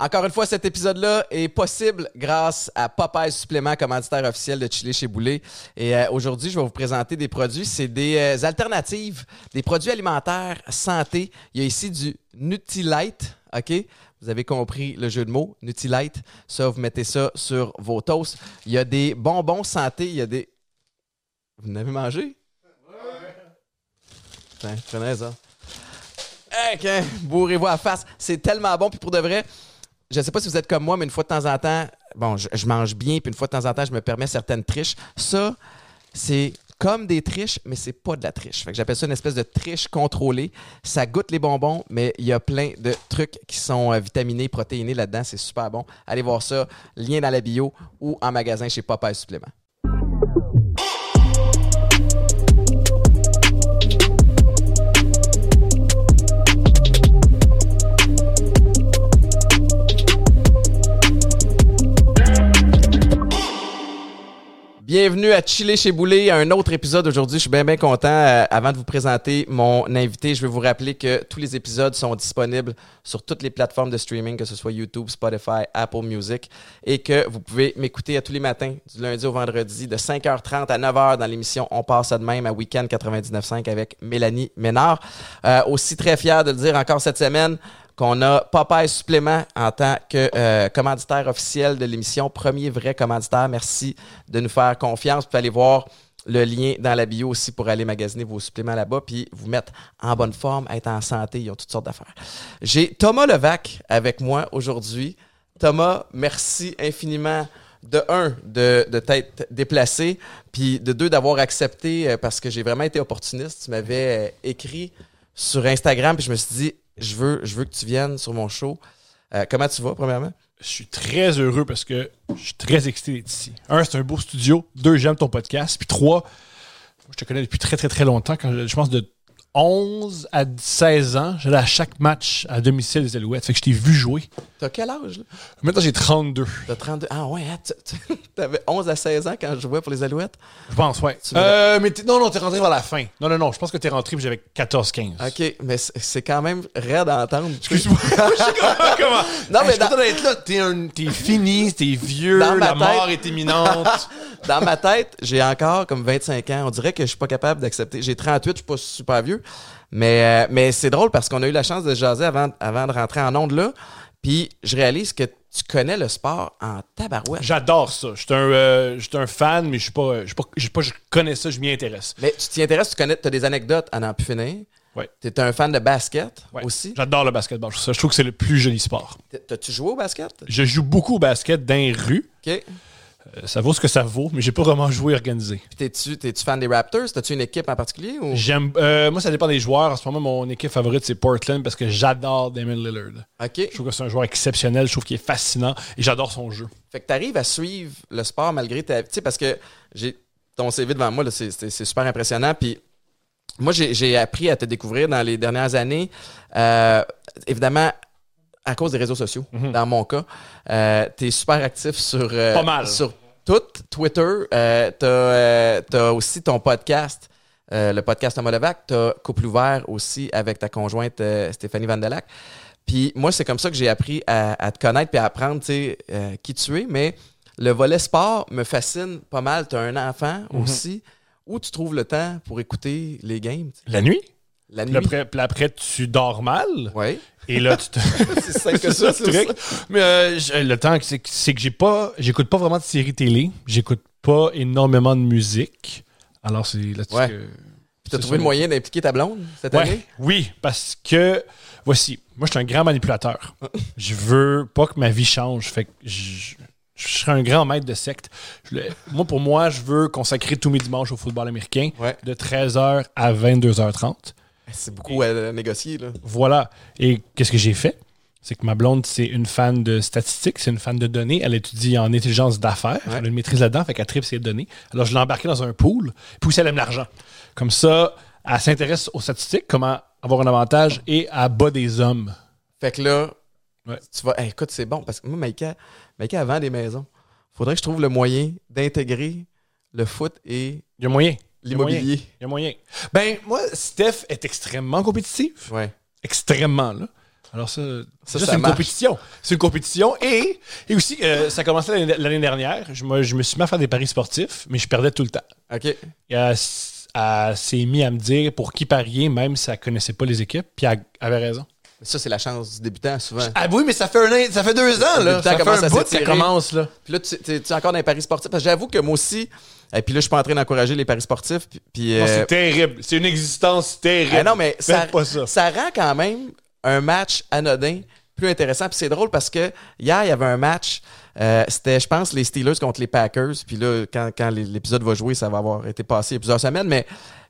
Encore une fois, cet épisode-là est possible grâce à Popeye Supplément, commanditaire officiel de Chili chez Boulet. Et euh, aujourd'hui, je vais vous présenter des produits. C'est des euh, alternatives, des produits alimentaires santé. Il y a ici du Nutrilite, OK? Vous avez compris le jeu de mots, Nutrilite. Ça, vous mettez ça sur vos toasts. Il y a des bonbons santé, il y a des... Vous en avez mangé? Tiens, prenez ça. Ok, bourrez-vous à face. C'est tellement bon. Puis pour de vrai, je sais pas si vous êtes comme moi, mais une fois de temps en temps, bon, je, je mange bien, puis une fois de temps en temps, je me permets certaines triches. Ça, c'est comme des triches, mais c'est pas de la triche. Fait que j'appelle ça une espèce de triche contrôlée. Ça goûte les bonbons, mais il y a plein de trucs qui sont euh, vitaminés, protéinés là-dedans. C'est super bon. Allez voir ça. Lien dans la bio ou en magasin chez Popeye Supplément. Bienvenue à Chiller chez Boulet, un autre épisode aujourd'hui. Je suis bien, bien content. Euh, avant de vous présenter mon invité, je vais vous rappeler que tous les épisodes sont disponibles sur toutes les plateformes de streaming, que ce soit YouTube, Spotify, Apple Music, et que vous pouvez m'écouter à tous les matins, du lundi au vendredi, de 5h30 à 9h dans l'émission On passe ça de même à Weekend 99.5 avec Mélanie Ménard. Euh, aussi très fier de le dire encore cette semaine qu'on a Popeye Supplément en tant que euh, commanditaire officiel de l'émission, premier vrai commanditaire. Merci de nous faire confiance. Vous pouvez aller voir le lien dans la bio aussi pour aller magasiner vos suppléments là-bas, puis vous mettre en bonne forme, être en santé. Ils ont toutes sortes d'affaires. J'ai Thomas Levac avec moi aujourd'hui. Thomas, merci infiniment de un, de, de t'être déplacé, puis de deux, d'avoir accepté, euh, parce que j'ai vraiment été opportuniste. Tu m'avais euh, écrit sur Instagram, puis je me suis dit, je veux, que tu viennes sur mon show. Euh, comment tu vas, premièrement? Je suis très heureux parce que je suis très excité d'être ici. Un, c'est un beau studio. Deux, j'aime ton podcast. Puis trois, je te connais depuis très, très, très longtemps. Quand je pense de 11 à 16 ans, j'allais à chaque match à domicile des Alouettes. Fait que je t'ai vu jouer. T'as quel âge, là? Maintenant, j'ai 32. T'as 32. Ah ouais, hein, t'avais 11 à 16 ans quand je jouais pour les Alouettes? Je pense, ouais. Euh, mais non, non, t'es rentré vers la fin. Non, non, non. Je pense que t'es rentré puis j'avais 14-15. OK, mais c'est quand même raide à entendre. Excuse-moi. Comment? Non, mais dans- d'être là. T'es, un, t'es fini, t'es vieux, Dans la mort est imminente. Dans ma tête, j'ai encore comme 25 ans. On dirait que je suis pas capable d'accepter. J'ai 38, je suis pas super vieux. Mais, euh, mais c'est drôle parce qu'on a eu la chance de jaser avant, avant de rentrer en onde là. Puis je réalise que tu connais le sport en tabarouette. J'adore ça. Je suis un, euh, un fan, mais je suis pas, pas, pas, je connais ça, je m'y intéresse. Mais tu t'y intéresses, tu connais, as des anecdotes à n'en plus finir. Ouais. Tu es un fan de basket Ouais. aussi? J'adore le basketball. Je trouve que c'est le plus joli sport. T'as-tu joué au basket? Je joue beaucoup au basket dans les rues. OK. Euh, ça vaut ce que ça vaut, mais j'ai pas vraiment joué organisé. T'es-tu, fan des Raptors? T'as-tu une équipe en particulier? Ou... J'aime, euh, moi, ça dépend des joueurs. En ce moment, mon équipe favorite, c'est Portland parce que j'adore Damon Lillard. OK. Je trouve que c'est un joueur exceptionnel. Je trouve qu'il est fascinant et j'adore son jeu. Fait que t'arrives à suivre le sport malgré ta... Tu sais, parce que j'ai ton CV devant moi, c'est, super impressionnant. Puis moi, j'ai, appris à te découvrir dans les dernières années. Euh, évidemment, à cause des réseaux sociaux, dans mon cas. Euh, t'es super actif sur... euh, Pas mal. Sur tout, Twitter. Euh, t'as, euh, t'as aussi ton podcast, euh, le podcast Thomas Levac. T'as Couple ouvert aussi avec ta conjointe euh, Stéphanie Vandelac. Puis moi, c'est comme ça que j'ai appris à, à te connaître puis à apprendre, tu euh, qui tu es. Mais le volet sport me fascine pas mal. Tu as un enfant aussi. Où tu trouves le temps pour écouter les games? tu? La nuit? La nuit? après, tu dors mal? Oui. Et là, tu te. C'est simple que ça, C'est. Mais euh, le temps, c'est que- j'ai pas. J'écoute pas vraiment de séries télé. J'écoute pas énormément de musique. Alors, c'est là-dessus Ouais. que. Puis t'as trouvé ça. le moyen d'impliquer ta blonde cette Ouais, année? oui, parce que voici, moi je suis un grand manipulateur. je veux pas que ma vie change, fait que je, je serais un grand maître de secte. Je moi pour moi, je veux consacrer tous mes dimanches au football américain Ouais. de 13h à 22h30. C'est beaucoup à négocier, là. Voilà. Et qu'est-ce que j'ai fait? C'est que ma blonde, c'est une fan de statistiques, c'est une fan de données. Elle étudie en intelligence d'affaires. Ouais. Elle a une maîtrise là-dedans, fait qu'elle tripe ses données. Alors, je l'ai embarquée dans un pool, puis aussi, elle aime l'argent. Comme ça, elle s'intéresse aux statistiques, comment avoir un avantage et à bas des hommes. Fait que là, Ouais. tu vas. Hey, écoute, c'est bon parce que moi, Maïka, Maïka elle vend des maisons. Faudrait que je trouve le moyen d'intégrer le foot et Il y a moyen. L'immobilier. Il y a moyen. Ben, moi, Steph est extrêmement compétitive. Ouais. Extrêmement, là. Alors ça, Ça, c'est une marche. compétition. C'est une compétition. Et, et aussi, euh, ça a commencé l'année dernière. Je, me- je me suis mis à faire des paris sportifs, mais je perdais tout le temps. OK. Et elle, s'est mis à me dire pour qui parier, même si elle connaissait pas les équipes. Puis elle avait raison. Ça, c'est la chance du débutant, souvent. Ah oui, mais ça fait, un, an- ça fait deux ans, Le là. Ça fait commence un à bout ça commence, là. Puis là, tu tu- tu es encore dans les paris sportifs. Parce que j'avoue que moi aussi, et puis là, je suis pas en train d'encourager les paris sportifs. Puis, puis, Non, euh, c'est terrible. C'est une existence terrible. ah non, mais ça, ça. ça rend quand même un match anodin plus intéressant. Puis c'est drôle parce que hier, il y avait un match. euh, C'était, je pense, les Steelers contre les Packers. Puis là, quand, quand l'épisode va jouer, ça va avoir été passé il y a plusieurs semaines. Mais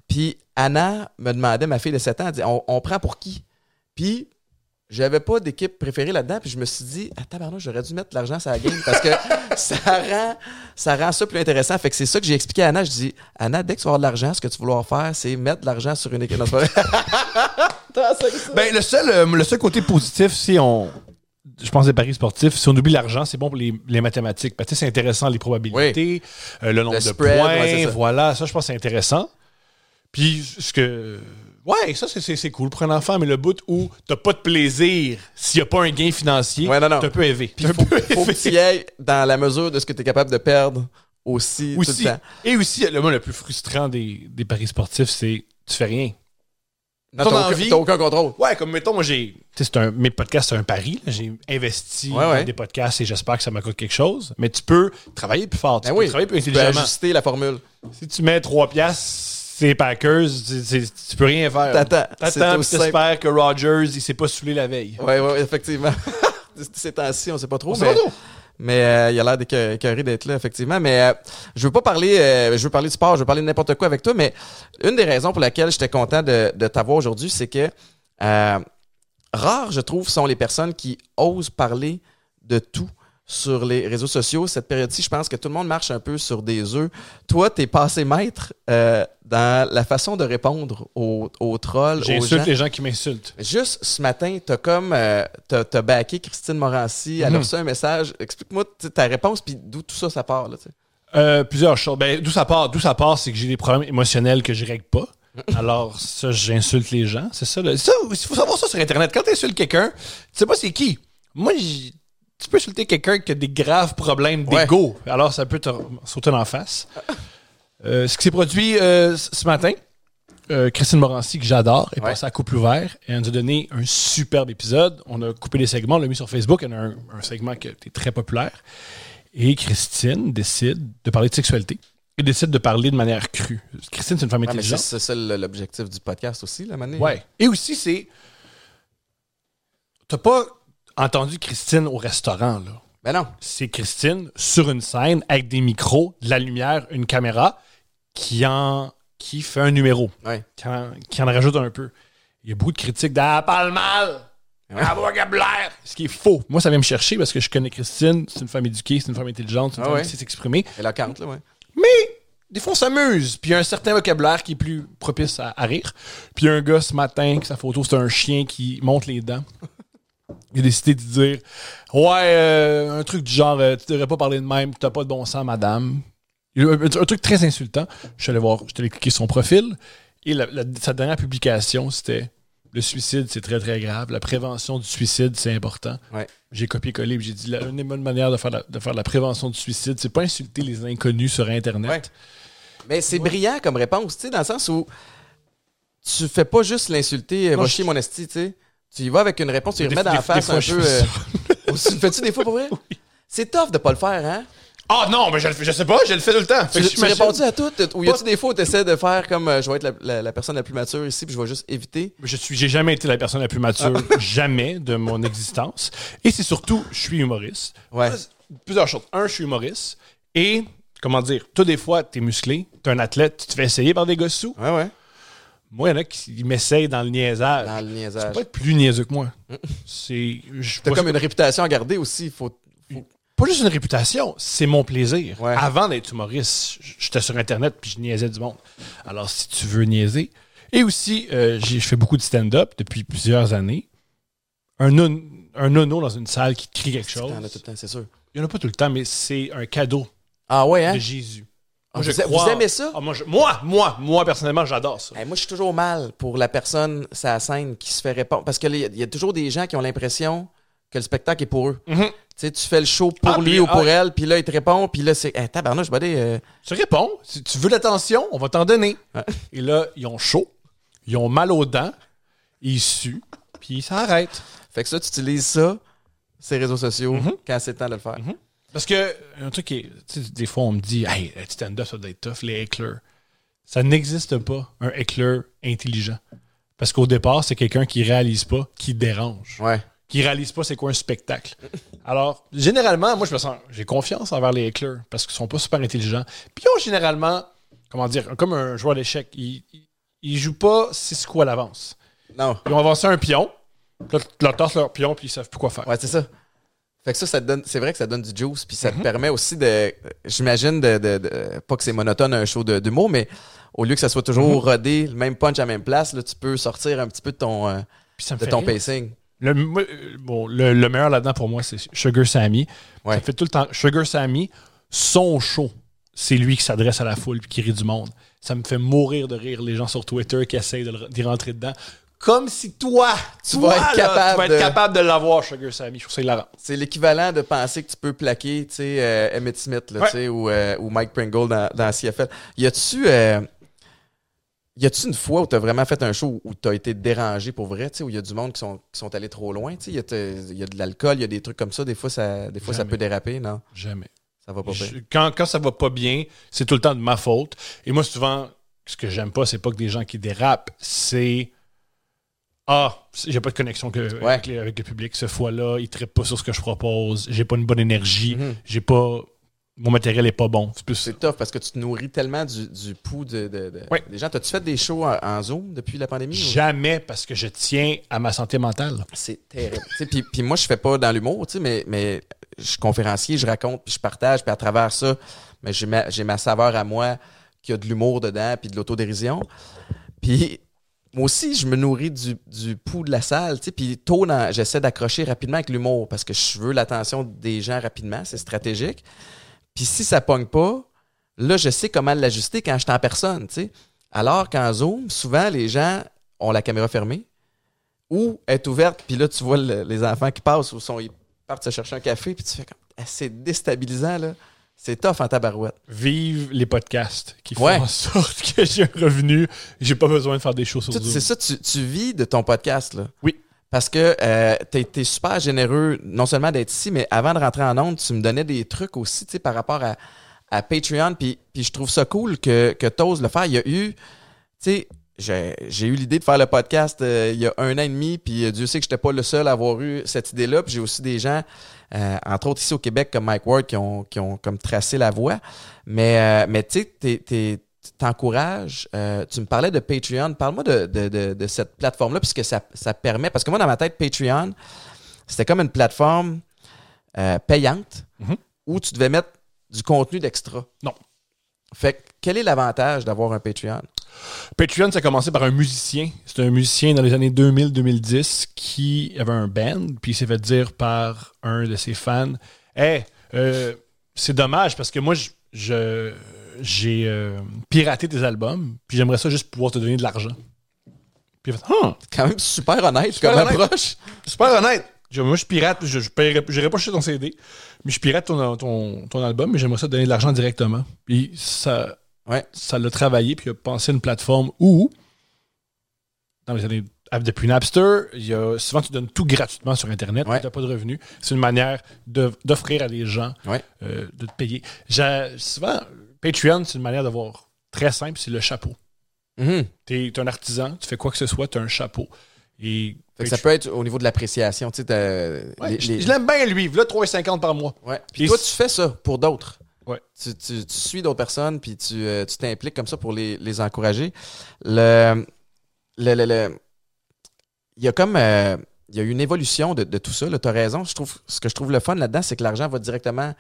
puis Anna me demandait, ma fille de 7 ans, elle dit on, on prend pour qui? Puis j'avais pas d'équipe préférée là-dedans. Puis je me suis dit, ah tabarnak, j'aurais dû mettre de l'argent sur la game parce que ça rend, ça rend ça plus intéressant. Fait que c'est ça que j'ai expliqué à Anna. Je dis, Anna, dès que tu vas avoir de l'argent, ce que tu vas vouloir faire, c'est mettre de l'argent sur une équipe. Non, c'est pas vrai. Ben, le seul, euh, le seul côté positif, si on. Je pense des paris sportifs, si on oublie l'argent, c'est bon pour les, les mathématiques. Parce que c'est intéressant, les probabilités, euh, le nombre de spread, points. ouais, c'est ça. voilà, ça, je pense que c'est intéressant. Puis, ce que. Ouais, ça, c'est- cool pour un enfant, mais le bout où t'as pas de plaisir s'il y a pas un gain financier, Ouais, non, non. t'es un peu élevé. Puis faut, faut que tu y ailles dans la mesure de ce que tu es capable de perdre aussi, tout aussi, le temps. et aussi, le mot le plus frustrant des, des paris sportifs, c'est tu fais rien. Non, t'as aucun, t'as aucun contrôle. Ouais, comme mettons, moi j'ai. un, mes podcasts, c'est un pari. J'ai investi Ouais, ouais. dans des podcasts et j'espère que ça m'a coûté quelque chose. Mais tu peux travailler plus fort. Tu Ben peux oui, travailler plus tu peux intelligemment. ajuster la formule. Si tu mets 3 piastres, c'est Packers, tu, peux rien faire. T'attends. C'est T'attends, t'espères que Rogers, il s'est pas saoulé la veille. Oui, oui, effectivement. Ces temps-ci, on sait pas trop. On sait mais pas trop. mais, euh, il a l'air d'écœ- écœuré d'être là, effectivement. Mais euh, je veux pas parler, euh, je veux parler de sport, je veux parler de n'importe quoi avec toi. Mais une des raisons pour laquelle j'étais content de, de t'avoir aujourd'hui, c'est que euh, rares, je trouve, sont les personnes qui osent parler de tout sur les réseaux sociaux. Cette période-ci, je pense que tout le monde marche un peu sur des œufs. Toi, t'es passé maître euh, dans la façon de répondre aux, aux trolls. J'insulte les gens qui m'insultent. Juste ce matin, t'as comme euh, t'as, t'as backé Christine Morancy, elle a Mhm. reçu un message. Explique-moi tu ta réponse puis d'où tout ça ça part là. tu. Euh, plusieurs choses. Ben, d'où ça part? D'où ça part, c'est que j'ai des problèmes émotionnels que je règle pas. Alors, ça, j'insulte les gens. C'est ça. là. Ça, il faut savoir ça sur Internet. Quand tu insultes quelqu'un, tu sais pas c'est qui. Moi, tu peux insulter quelqu'un qui a des graves problèmes Ouais. d'ego. Alors, ça peut te sauter en face. Euh, ce qui s'est produit euh, ce matin, euh, Christine Morancy, que j'adore, est Ouais. passée à couple ouvert et elle nous a donné un superbe épisode. On a coupé des segments, on l'a mis sur Facebook. En a un, un segment qui était très populaire. Et Christine décide de parler de sexualité. Et décide de parler de manière crue. Christine, c'est une femme intelligente. c'est ça l'objectif du podcast aussi, la manière. Ouais. Et aussi, c'est. T'as pas entendu Christine au restaurant, là. Ben non. C'est Christine sur une scène avec des micros, de la lumière, une caméra qui en qui fait un numéro, Ouais. qui en, qui en rajoute un peu. Il y a beaucoup de critiques d'Elle parle mal, Ouais. un vocabulaire. Ce qui est faux. Moi, ça vient me chercher parce que je connais Christine, c'est une femme éduquée, c'est une femme intelligente, c'est une Ah femme ouais. qui sait s'exprimer. Elle a là, ouais. Mais des fois, on s'amuse. Puis il y a un certain vocabulaire qui est plus propice à, à rire. Puis il y a un gars ce matin, que sa photo, c'est un chien qui monte les dents. Il a décidé de dire Ouais, euh, un truc du genre euh, Tu devrais pas parler de même, t'as pas de bon sens, madame. Un, un truc très insultant. Je suis allé voir, je suis allé cliquer sur son profil. Et la- la- sa dernière publication, c'était Le suicide, c'est très, très grave. La prévention du suicide, c'est important. Ouais. J'ai copié-collé et j'ai dit la, une des bonnes manières de faire, la, de faire la prévention du suicide, c'est pas insulter les inconnus sur Internet. Ouais. Mais c'est brillant comme réponse, tu sais, dans le sens où tu fais pas juste l'insulter, euh, va je- chier mon esti, tu sais. Tu y vas avec une réponse, tu Des- remets dans la face un peu. euh, aussi- fais-tu des fois pour vrai? C'est tough de pas le faire, hein? Ah non, mais je, le fais- je sais pas, je le fais tout le temps. Fait Tu, que tu j'imagine- réponds-tu à tout? Ou y a-tu des fois où tu essaies de faire comme euh, je vais être la, la- la personne la plus mature ici, puis je vais juste éviter? Je suis, j'ai jamais été la personne la plus mature, jamais de mon existence. Et c'est surtout, je suis humoriste. Ouais. Plusieurs choses. Un, je suis humoriste. Et, comment dire, toi, des fois, t'es musclé, t'es un athlète, tu te fais essayer par des gosses sous. Ouais, ouais. Moi, il y en a qui m'essayent dans le niaisage. Dans le Tu peux niaisage. pas être plus niaiseux que moi. C'est. T'as comme une réputation à garder aussi. Faut... Pas juste une réputation, c'est mon plaisir. Ouais. Avant d'être humoriste, j'étais sur Internet puis je niaisais du monde. Alors, si tu veux niaiser. Et aussi, euh, je fais beaucoup de stand-up depuis plusieurs années. Un, non- un nono dans une salle qui crie quelque chose. T'en as tout le temps, c'est sûr. Il n'y en a pas tout le temps, mais c'est un cadeau Ah ouais, hein? de Jésus. Ah, je vous, crois- vous aimez ça? Ah, moi, je- moi, moi, moi, personnellement, j'adore ça. Moi, je suis toujours mal pour la personne, sa scène, qui se fait répondre. Parce qu'il y, a- il y a toujours des gens qui ont l'impression que le spectacle est pour eux. Mhm. Tu sais, tu fais le show pour Ah, lui puis- ou pour ah. elle, puis là, il te répond, puis là, c'est. Hey, tabarnouche, buddy, euh, Tu réponds. Si tu veux l'attention, on va t'en donner. Ouais. Et là, ils ont chaud, ils ont mal aux dents, ils suent, puis ils s'arrêtent. Fait que ça, tu utilises ça, ces réseaux sociaux, Mhm. quand c'est le temps de le faire. Parce que, un truc qui est, tu sais, des fois, on me dit, hey, le stand-up, ça doit être tough, les éclairs. Ça n'existe pas, un éclair intelligent. Parce qu'au départ, c'est quelqu'un qui réalise pas, qui dérange. Ouais. qui réalisent pas c'est quoi un spectacle. Alors, généralement, moi, je me sens, j'ai confiance envers les éclairs parce qu'ils sont pas super intelligents. Puis, ils ont généralement, comment dire, comme un joueur d'échecs, ils, ils, jouent pas six coups à l'avance. Non. Ils ont avancé un pion, là, leur pion, puis ils savent plus quoi faire. Ouais, c'est ça. Fait que ça, ça te donne, c'est vrai que ça donne du juice, puis Mhm. ça te permet aussi de, j'imagine, de, de- de- pas que c'est monotone un show de- d'humour, mais au lieu que ça soit toujours Mhm. rodé, le même punch à la même place, là, tu peux sortir un petit peu de ton, euh, de ton rire. pacing. Le, bon, le, le meilleur là-dedans pour moi, c'est Sugar Sammy. Ouais. Ça fait tout le temps. Sugar Sammy, son show, c'est lui qui s'adresse à la foule puis qui rit du monde. Ça me fait mourir de rire les gens sur Twitter qui essayent d'y rentrer dedans. Comme si toi, Tu toi, vas être là, capable tu vas être de- capable de l'avoir, Sugar Sammy. Je trouve ça hilarant. C'est l'équivalent de penser que tu peux plaquer, tu sais, euh, Emmett Smith, là, Ouais. tu sais, ou, euh, ou Mike Pringle dans, dans CFL. Y a-tu, euh, y a-tu une fois où t'as vraiment fait un show où t'as été dérangé pour vrai, tu sais, où il y a du monde qui sont, qui sont allés trop loin, tu sais, y a, te- y a de l'alcool, il y a des trucs comme ça, des fois ça, des fois ça peut déraper, non? Jamais. Ça va pas bien. Je- quand, quand ça va pas bien, c'est tout le temps de ma faute. Et moi, souvent, ce que j'aime pas, c'est pas que des gens qui dérapent, c'est. Ah, j'ai pas de connexion que- Ouais. avec, les- avec le public. Ce fois-là, ils trippent pas sur ce que je propose. J'ai pas une bonne énergie. Mhm. J'ai pas. Mon matériel est pas bon. C'est plus tough parce que tu te nourris tellement du, du pouls de, de- de- Ouais. des gens. T'as-tu fait des shows en, en Zoom depuis la pandémie? ou- Jamais parce que je tiens à ma santé mentale. C'est terrible. Puis, puis moi, je fais pas dans l'humour, mais, mais je suis conférencier, je raconte, puis je partage, puis à travers ça, mais j'ai ma, j'ai ma saveur à moi qui a de l'humour dedans, puis de l'autodérision. Puis moi aussi, je me nourris du, du pouls de la salle, tu sais, puis tôt, j'essaie d'accrocher rapidement avec l'humour parce que je veux l'attention des gens rapidement, c'est stratégique. Puis si ça pogne pas, là, je sais comment l'ajuster quand je suis en personne, tu sais. Alors qu'en Zoom, souvent, les gens ont la caméra fermée ou est ouverte, puis là, tu vois le- les enfants qui passent ou sont, ils partent se chercher un café, puis tu fais comme. Ah, C'est déstabilisant, là. C'est tough en tabarouette. Vive les podcasts qui font Ouais. en sorte que j'ai un revenu. J'ai pas besoin de faire des choses sur Tu- Zoom. C'est ça, tu, tu vis de ton podcast, là. Oui. Parce que euh, t'as été super généreux, non seulement d'être ici, mais avant de rentrer en onde, tu me donnais des trucs aussi, tu sais, par rapport à, à Patreon. Puis, puis je trouve ça cool que, que t'oses le faire. Il y a eu, tu sais, j'ai j'ai eu l'idée de faire le podcast euh, il y a un an et demi, puis euh, Dieu sait que j'étais pas le seul à avoir eu cette idée-là. Puis j'ai aussi des gens, euh, entre autres ici au Québec, comme Mike Ward, qui ont, qui ont comme tracé la voie. Mais, euh, mais tu sais, t'encourages. euh, tu me parlais de Patreon. Parle-moi de, de, de, de cette plateforme-là, puisque ça, ça permet. Parce que moi, dans ma tête, Patreon, c'était comme une plateforme euh, payante Mhm. où tu devais mettre du contenu d'extra. Non. Fait que quel est l'avantage d'avoir un Patreon? Patreon, ça a commencé par un musicien. C'était un musicien dans les années 2000-2010 qui avait un band, puis il s'est fait dire par un de ses fans Hey, euh, c'est dommage parce que moi, je- je- j'ai euh, piraté tes albums, puis j'aimerais ça juste pouvoir te donner de l'argent. Puis il a fait Ah, Quand même super honnête Super comme honnête. approche. super honnête. Je- moi, je pirate, je pas chercher ton CD, mais je pirate ton, ton, ton album, mais j'aimerais ça te donner de l'argent directement. Puis ça, Ouais. ça l'a travaillé, puis il a pensé à une plateforme où, dans les années, depuis Napster, il y a, souvent tu donnes tout gratuitement sur Internet, Ouais. tu n'as pas de revenus. C'est une manière de- d'offrir à des gens Ouais. euh, de te payer. Souvent, Patreon, c'est une manière d'avoir très simple, c'est le chapeau. Mhm. Tu es, un artisan, tu fais quoi que ce soit, tu as un chapeau. Et Fait que ça peut être au niveau de l'appréciation. Ouais, les- je l'aime bien, lui. Là, 3,50 par mois. Puis Et toi, tu fais ça pour d'autres. Ouais. Tu, tu- tu suis d'autres personnes, puis tu euh, tu t'impliques comme ça pour les, les encourager. Le, le, le- le- il y a comme euh, il y a eu une évolution de, de tout ça. Tu as raison. Je trouve, ce que je trouve le fun là-dedans, c'est que l'argent va directement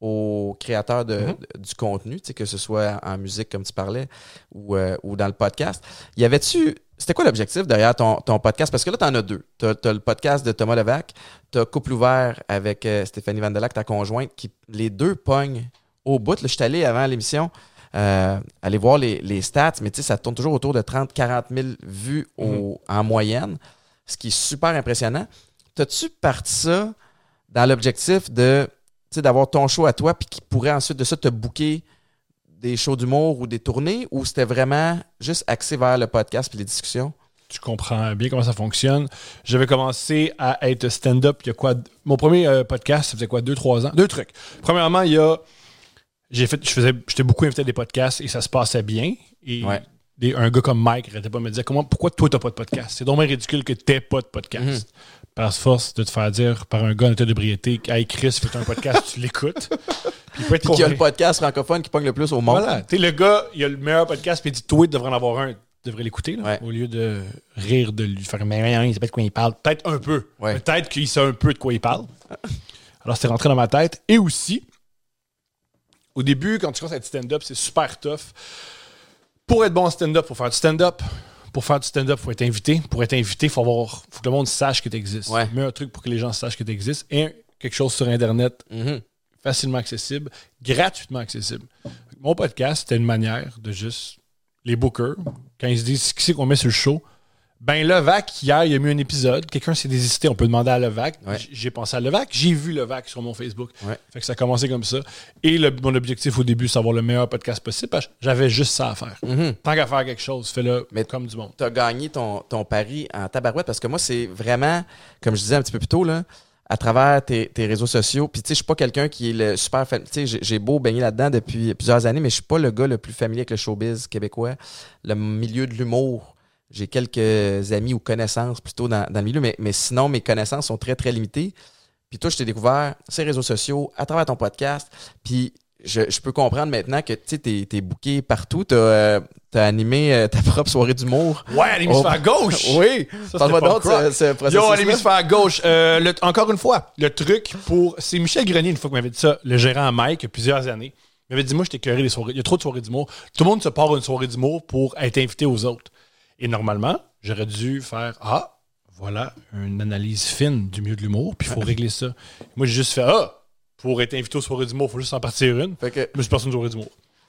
aux créateurs de- Mhm. de- du contenu, que ce soit en musique, comme tu parlais, ou, euh, ou dans le podcast. Y avait-tu. C'était quoi l'objectif derrière ton, ton podcast? Parce que là, tu en as deux. Tu as, le podcast de Thomas Levac, tu as Couple ouvert avec euh, Stéphanie Vandelac, ta conjointe, qui les deux pognent au bout. Là, je suis allé avant l'émission euh, aller voir les, les stats, mais tu sais, ça tourne toujours autour de 30-40 000 vues au- en moyenne, ce qui est super impressionnant. T'as-tu parti ça dans l'objectif de, d'avoir ton show à toi, puis qui pourrait ensuite de ça te booker des shows d'humour ou des tournées, ou c'était vraiment juste axé vers le podcast puis les discussions? tu comprends bien comment ça fonctionne. J'avais commencé à être stand-up il y a quoi? Mon premier euh, podcast, ça faisait quoi, deux, trois ans? Deux trucs. Premièrement, il y a. J'ai fait, je faisais, j'étais beaucoup invité à des podcasts et ça se passait bien. Et Ouais. des- un gars comme Mike arrêtait pas de me dire comment, pourquoi toi t'as pas de podcast? C'est dommage ridicule que t'aies pas de podcast. Mhm. Par force de te faire dire par un gars en état d'ébriété, hey Chris, fais un podcast, tu l'écoutes. Puis il peut être y a le podcast francophone qui pogne le plus au monde. Voilà. Tu le gars, il a le meilleur podcast, puis il dit Toi, tu devrais en avoir un. Tu devrais l'écouter, Ouais. au lieu de rire de lui. Faire Mais rien, il sait pas de quoi il parle. Peut-être un peu. Ouais. Peut-être qu'il sait un peu de quoi il parle. Alors, c'était rentré dans ma tête. Et aussi, au début, quand tu commences à être stand-up, c'est super tough. Pour être bon en stand-up, il faut faire du stand-up. Pour faire du stand-up, il faut être invité. Pour être invité, il faut, avoir, faut que le monde sache que tu existes. Ouais. Mets un truc pour que les gens sachent que tu existes. Et quelque chose sur Internet Mhm. facilement accessible, gratuitement accessible. Mon podcast, c'était une manière de juste les bookers, quand ils se disent qui c'est qu'on met sur le show, ben Levac, hier, il y a mis un épisode, quelqu'un s'est désisté, on peut demander à Levac. Ouais. J'ai pensé à Levac, j'ai vu Levac sur mon Facebook. Ouais. Fait que ça a commencé comme ça. Et le- mon objectif au début, c'est d'avoir le meilleur podcast possible, parce que j'avais juste ça à faire. Mhm. Tant qu'à faire quelque chose, fais-le comme du monde. tu as gagné ton, ton pari en tabarouette parce que moi, c'est vraiment, comme je disais un petit peu plus tôt, là, à travers tes, tes réseaux sociaux. Puis, tu sais, je suis pas quelqu'un qui est le super. Tu sais, j'ai- j'ai beau baigner là-dedans depuis plusieurs années, mais je suis pas le gars le plus familier avec le showbiz québécois, le milieu de l'humour. J'ai quelques amis ou connaissances plutôt dans, dans le milieu, mais, mais sinon, mes connaissances sont très, très limitées. Puis toi, je t'ai découvert ces réseaux sociaux, à travers ton podcast. Puis je, je peux comprendre maintenant que tu sais, t'es, t'es booké partout. T'as, euh, t'as animé euh, ta propre soirée d'humour. Ouais, à l'hémisphère Oh. gauche! Oui, Ça, parle-moi punk ce, ce Yo, à processus l'hémisphère gauche. Euh, le- encore une fois, le truc pour. C'est Michel Grenier, une fois qui m'avait dit ça, le gérant à Mike, il y a plusieurs années. Il m'avait dit Moi, je t'ai des soirées. Il y a trop de soirées d'humour. Tout le monde se part à une soirée d'humour pour être invité aux autres. Et normalement, j'aurais dû faire Ah, voilà une analyse fine du milieu de l'humour, puis il faut régler ça. Moi, j'ai juste fait Ah, pour être invité aux soirées d'humour, il faut juste en partir une. Fait que, Je me suis passé une soirée d'humour.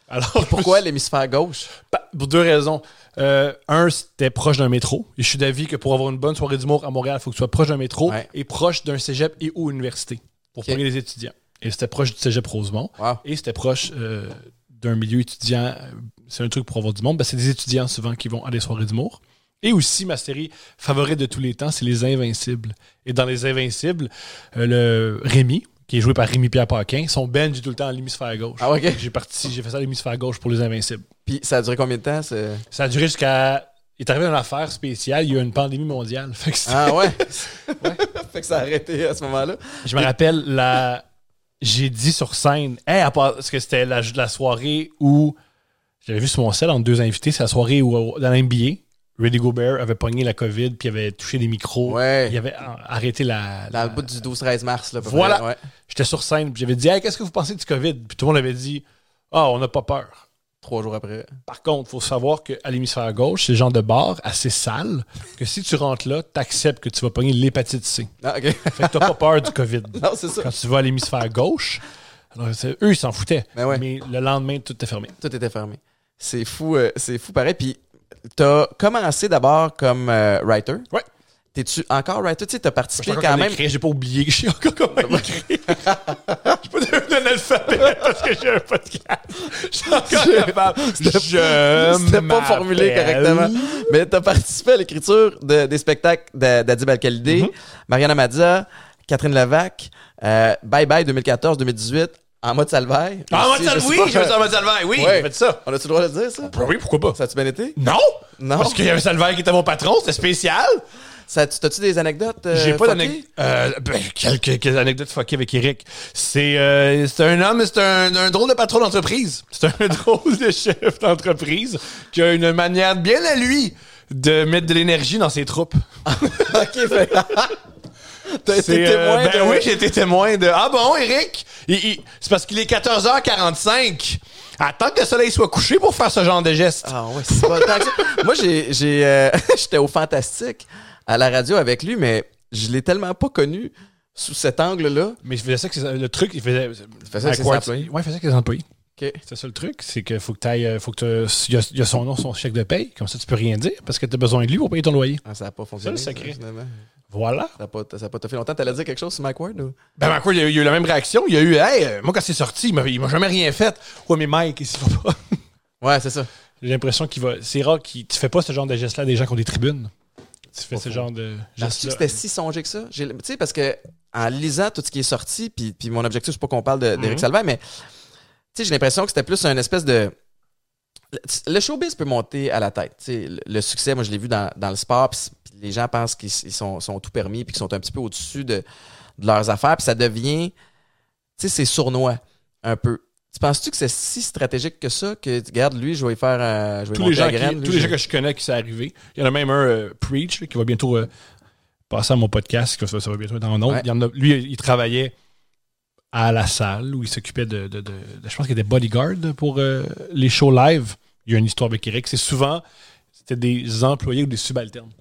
Alors, pourquoi l'hémisphère gauche? Pa- Pour deux raisons. Euh, un, c'était proche d'un métro. Et je suis d'avis que pour avoir une bonne soirée d'humour à Montréal, il faut que tu sois proche d'un métro Ouais. et proche d'un cégep et ou université pour Ok. pogner les étudiants. Et c'était proche du cégep Rosemont. Wow. Et c'était proche euh, d'un milieu étudiant. C'est un truc pour avoir du monde. Ben, c'est des étudiants souvent qui vont à des soirées d'humour. Et aussi, ma série favorite de tous les temps, c'est Les Invincibles. Et dans Les Invincibles, euh, le Rémi, qui est joué par Rémi-Pierre Paquin, son Ben, j'ai tout le temps à l'hémisphère gauche. Ah, ok. J'ai parti, j'ai fait ça à l'hémisphère gauche pour Les Invincibles. Puis ça a duré combien de temps? ce- Ça a duré jusqu'à. Il est arrivé une affaire spéciale, il y a eu une pandémie mondiale. Fait que c'était- Ah ouais? fait que ça a arrêté à ce moment-là. Je me rappelle, la... j'ai dit sur scène, hey, à part- parce que c'était la, la soirée où j'avais vu sur mon sel entre deux invités, c'est la soirée où, dans l'NBA, Rudy Gobert avait pogné la COVID puis avait touché des micros. Ouais. Il avait euh, arrêté la. Dans la- le bout du 12-13 mars. Là, Voilà. ouais. J'étais sur scène puis j'avais dit, hey, qu'est-ce que vous pensez du COVID? Puis tout le monde avait dit, ah, on n'a pas peur. Trois jours après. Par contre, il faut savoir qu'à l'hémisphère gauche, c'est le genre de bar assez sale que si tu rentres là, tu acceptes que tu vas pogner l'hépatite C. Ah, OK. Fait que t'as pas peur du COVID. non, c'est ça. Quand tu vas à l'hémisphère gauche, alors, c'est- eux, ils s'en foutaient. Ben ouais. Mais le lendemain, tout est fermé. Tout était fermé. C'est fou, euh, c'est fou pareil. Puis t'as commencé d'abord comme euh, writer. Ouais. T'es-tu encore writer? Tu sais, t'as participé quand même. J'ai pas oublié que j'ai encore comment? écrire. Je suis pas devenu un alphabet parce que j'ai un podcast. Je suis encore capable. Je C'était pas formulé correctement. Mais t'as participé à l'écriture de- des spectacles d'Adib Al-Khalidé, Mhm. Mariana Madza, Catherine Levac, euh, Bye Bye 2014-2018, en mode salvaille. Ah, Aussi, mode je Sal- sais oui, je me suis en mode Salvaire. Oui, Ouais. j'ai fait ça. On a-tu le droit de le dire, ça? Ben oui, pourquoi pas? Ça a-tu bien été? Non! Non. Parce qu'il y avait Salvaire qui était mon patron, c'était spécial. Ça, T'as-tu des anecdotes? euh, J'ai pas fuckées? d'anecdote. Euh, ben, quelques, quelques anecdotes fuckées avec Eric. C'est euh, c'est un homme, c'est un, un drôle de patron d'entreprise. C'est un drôle de chef d'entreprise qui a une manière bien à lui de mettre de l'énergie dans ses troupes. OK, fait... T'as été C'est, euh, témoin ben de... oui, j'ai été témoin de. Ah bon, Eric? Il- il- c'est parce qu'il est 14h45. Attends que le soleil soit couché pour faire ce genre de geste. Ah ouais, c'est pas ça. Moi, j'ai, j'ai, euh, j'étais au Fantastique à la radio avec lui, mais je l'ai tellement pas connu sous cet angle-là. Mais il faisait ça que ses- le truc, il faisait. faisait avec ses employés? Ouais, il faisait avec ses employés. C'est ça le truc, c'est qu'il faut que tu ailles, faut que il y, a- y son nom, son chèque de paye, comme ça tu peux rien dire parce que tu as besoin de lui pour payer ton loyer. Ah, ça n'a pas fonctionné. C'est le secret. ça. Voilà. Ça n'a pas, pas fait longtemps. T'allais dire quelque chose sur Mike Ward? Ou? Ben, Mike Ward, il a, eu- il a eu la même réaction. Il a eu, hey, euh, moi, quand c'est sorti, il m'a, jamais rien fait. Ouais, mais Mike, il s'y va pas. Ouais, c'est ça. J'ai l'impression qu'il va. C'est rare qu'il. Tu fais pas ce genre de geste-là des gens qui ont des tribunes. Tu fais Pas ce genre de geste-là. c'était si songé que ça? Tu sais, parce que en lisant tout ce qui est sorti, puis, puis mon objectif, c'est pas qu'on parle d'Éric. Salvaire, mais sais, j'ai l'impression que c'était plus un espèce de. Le showbiz peut monter à la tête. Le, succès, moi, je l'ai vu dans, dans le sport, puis les gens pensent qu'ils ils sont, sont tout permis, puis qu'ils sont un petit peu au-dessus de, de leurs affaires, puis ça devient. Tu sais, c'est sournois, un peu. Tu penses-tu que c'est si stratégique que ça, que, regarde, lui, je vais y faire. euh, je vais tous les gens, la qui- lui, tous les gens que je connais qui c'est arrivé. Il y en a même un, euh, Preach, qui va bientôt euh, passer à mon podcast, que ça, ça va bientôt être dans mon Ouais. Il y en a- Lui, il travaillait à la salle où il s'occupait de, de- de- de- Je pense qu'il était bodyguard pour euh, les shows live. Il y a une histoire avec Eric. C'est souvent c'était des employés ou des subalternes.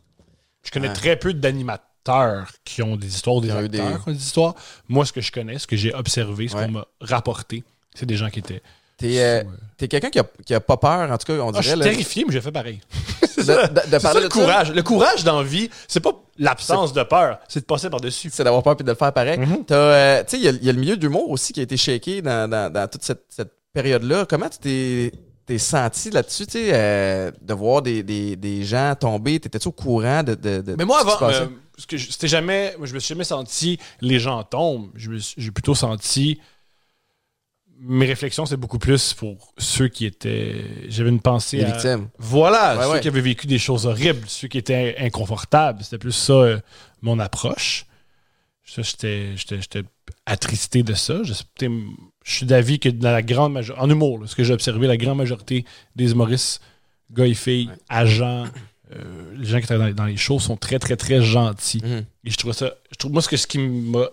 Je connais Ouais. très peu d'animateurs qui ont des histoires ou des acteurs des- qui ont des histoires. Moi, ce que je connais, ce que j'ai observé, ce Ouais. qu'on m'a rapporté, c'est des gens qui étaient. T'es euh, euh, quelqu'un qui a, qui a pas peur, en tout cas, on ah, je dirait. suis là, terrifié, mais j'ai fait pareil. De, de- de C'est ça le de ça? courage. Le courage dans vie, c'est pas l'absence de peur, c'est de passer par-dessus. c'est d'avoir peur puis de le faire pareil. Euh, tu sais, il y a- il y, a le milieu d'humour aussi qui a été shaké dans, dans- dans toute cette, cette période-là. Comment tu t'es, t'es senti là-dessus, tu sais, euh, de voir des, des, des gens tomber? T'étais-tu au courant de, de, de Mais moi, avant, euh, ce que je- c'était jamais, moi, je me suis jamais senti les gens tombent. Je me suis- J'ai plutôt senti mes réflexions, c'est beaucoup plus pour ceux qui étaient. J'avais une pensée. les à- victimes. Voilà, Ouais, ceux ouais. qui avaient vécu des choses horribles, ceux qui étaient inconfortables. C'était plus ça euh, mon approche. J'étais attristé de ça. Je, suis d'avis que dans la grande majorité, en humour, là, ce que j'ai observé, la grande majorité des humoristes, gars et filles, Ouais. agents, euh, les gens qui travaillent dans, dans les shows sont très, très, très gentils. Mhm. Et je trouve ça. Je trouve, moi, ce, que, ce qui m'a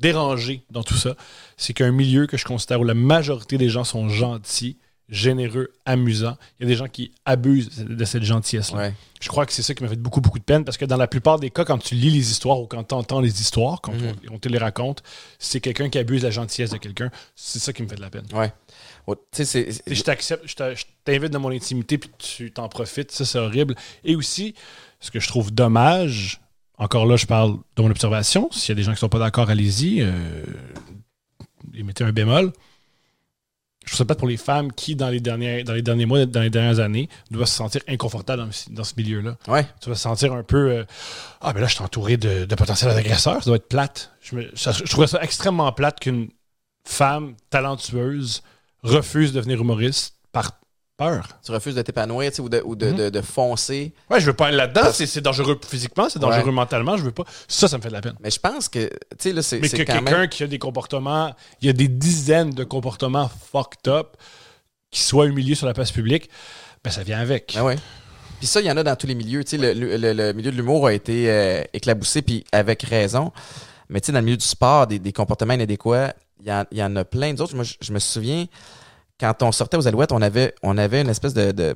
dérangé dans tout ça, c'est qu'un milieu que je considère où la majorité des gens sont gentils, généreux, amusants, il y a des gens qui abusent de cette gentillesse-là. Ouais. Je crois que c'est ça qui m'a fait beaucoup, beaucoup de peine parce que dans la plupart des cas, quand tu lis les histoires ou quand tu entends les histoires, quand Mhm. on, on te les raconte, c'est quelqu'un qui abuse de la gentillesse de quelqu'un. C'est ça qui me fait de la peine. Ouais. Oh, c'est- je t'accepte, je t'a- je t'invite dans mon intimité puis tu t'en profites, ça c'est horrible. Et aussi, ce que je trouve dommage, encore là je parle de mon observation, s'il y a des gens qui sont pas d'accord, allez-y, euh, et mettez un bémol. Je trouve ça pas pour les femmes qui, dans les, derniers, dans les derniers mois, dans les dernières années, doivent se sentir inconfortables dans, ce- dans ce milieu-là. Ouais. Tu vas te sentir un peu euh, Ah, mais là, je suis entouré de, de potentiels agresseurs, ça doit être plate. Je, me- ça- je trouvais ça extrêmement plate qu'une femme talentueuse refuse de devenir humoriste par peur. Tu refuses de t'épanouir, ou de, ou de, Mhm. de, de foncer. Ouais, je veux pas aller là-dedans, c'est c'est dangereux physiquement, c'est dangereux Ouais. mentalement, je veux pas. Ça, ça me fait de la peine. Mais je pense que, tu sais, là, c'est Mais que quelqu'un même... qui a des comportements, il y a des dizaines de comportements fucked up qui soient humiliés sur la place publique, ben ça vient avec. Ah ouais. Puis ça, il y en a dans tous les milieux. Tu sais, le, le- le- le milieu de l'humour a été euh, éclaboussé, puis avec raison. Mais tu sais, dans le milieu du sport, des, des comportements inadéquats, il y, y en a plein d'autres. Moi, je, je me souviens, quand on sortait aux Alouettes, on avait, on avait une espèce de, de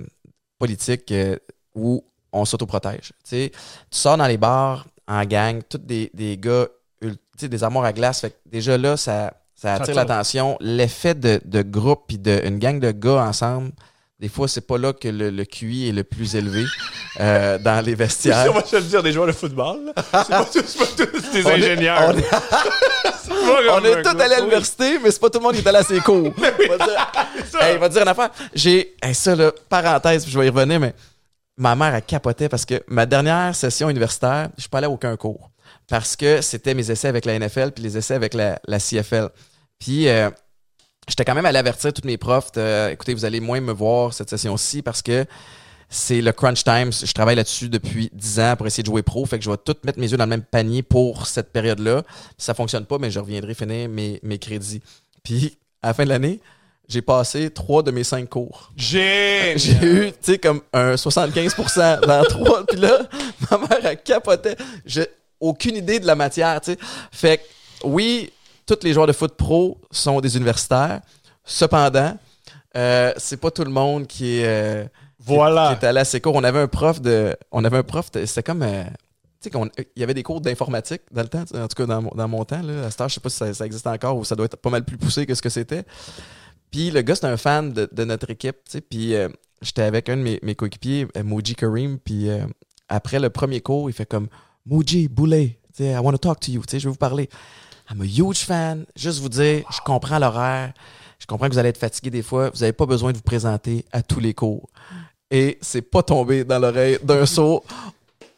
politique euh, où on s'autoprotège. Tu sais, tu sors dans les bars en gang, tous des, des gars, ul- tu sais, des armoires à glace. Fait que déjà là, ça, ça attire attire. l'attention. L'effet de, de groupe puis d'une gang de gars ensemble, des fois, c'est pas là que le, le QI est le plus élevé euh, dans les vestiaires. On va se le dire, des joueurs de football, c'est pas tous, pas tous des On est- ingénieurs. on est- On est tous allés à l'université, mais c'est pas tout le monde qui est allé à ses cours. On va dire, Hey, il va te dire une affaire. J'ai. hey, ça, là, parenthèse, puis je vais y revenir, mais ma mère, elle capotait parce que ma dernière session universitaire, je suis pas allé à aucun cours. Parce que c'était mes essais avec la NFL puis les essais avec la, la CFL. Puis euh, j'étais quand même allé avertir tous mes profs de, écoutez, vous allez moins me voir cette session-ci parce que c'est le crunch time. Je travaille là-dessus depuis 10 ans pour essayer de jouer pro. Fait que je vais tout mettre mes yeux dans le même panier pour cette période-là. Si ça fonctionne pas, mais je reviendrai finir mes, mes crédits. Puis à la fin de l'année, j'ai passé trois de mes cinq cours. J'ai eu, tu sais, comme un 75% dans trois. Puis là, ma mère, elle capotait. J'ai aucune idée de la matière, tu sais. Fait que, oui, tous les joueurs de foot pro sont des universitaires. Cependant, euh, c'est pas tout le monde qui est, euh, Voilà. qui est allé à ces cours. On avait un prof de. On avait un prof, c'était comme. euh, tu sais, il y avait des cours d'informatique dans le temps, en tout cas dans mon, dans mon temps. Là, à cette heure, je sais pas si ça, ça existe encore ou ça doit être pas mal plus poussé que ce que c'était. Puis le gars, c'est un fan de, de notre équipe, tu sais. Puis j'étais avec un de mes, mes coéquipiers, Moji Kareem. Puis après le premier cours, il fait comme Moji, Boulet, I want to talk to you, tu sais, je vais vous parler. I'm a huge fan. Juste vous dire, je comprends l'horaire. Je comprends que vous allez être fatigué des fois. Vous n'avez pas besoin de vous présenter à tous les cours. Et c'est pas tombé dans l'oreille d'un saut.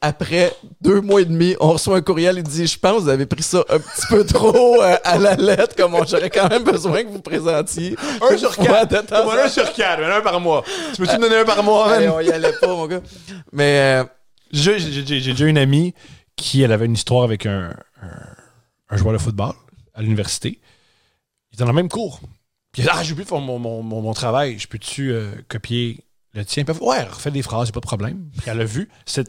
Après deux mois et demi, on reçoit un courriel. Il dit Je pense que vous avez pris ça un petit peu trop euh, à la lettre. Comme j'aurais quand même besoin que vous présentiez. Un sur quatre. un sur quatre, mais un par mois. Tu peux-tu me donner un par mois? Hey, on y allait pas, mon gars. Mais euh, J'ai déjà une amie qui, elle avait une histoire avec un, un, un joueur de football à l'université. Il est dans le même cours. Puis ah, j'ai oublié de faire mon, mon, mon, mon travail. Je peux-tu euh, copier le tien? Puis ouais, refais des phrases, pas de problème. Puis elle a vu. C'était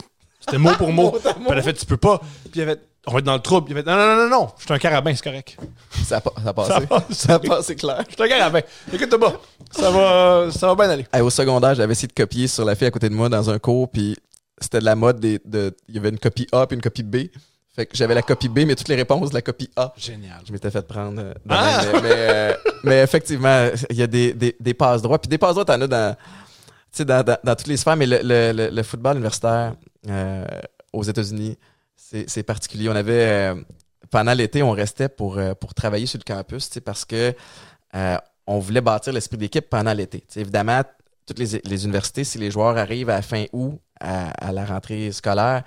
mot pour mot. Puis elle a fait, tu peux pas. Puis elle a fait, on va être dans le trouble. Elle a fait, non, non, non, non, non, je suis un carabin, c'est correct. ça a, ça a passé. Ça a passé. Ça a passé clair. Je suis un carabin. Écoute-toi pas. Ça va, ça va bien aller. Hey, au secondaire, j'avais essayé de copier sur la fille à côté de moi dans un cours, puis c'était de la mode des, de, il y avait une copie A puis une copie B. Fait que j'avais la copie B, mais toutes les réponses de la copie A. Génial. Je m'étais fait prendre. euh, Ah! mais, mais, euh, mais effectivement, il y a des, des, des passes droits. Puis des passes droits, t'en as dans, tu sais, dans, dans, dans toutes les sphères, mais le, le, le, football universitaire euh, aux États-Unis, c'est c'est particulier. On avait, euh, pendant l'été, on restait pour, euh, pour travailler sur le campus, parce que euh, on voulait bâtir l'esprit d'équipe pendant l'été. Évidemment, toutes les, les universités, si les joueurs arrivent à fin août, à, à la rentrée scolaire,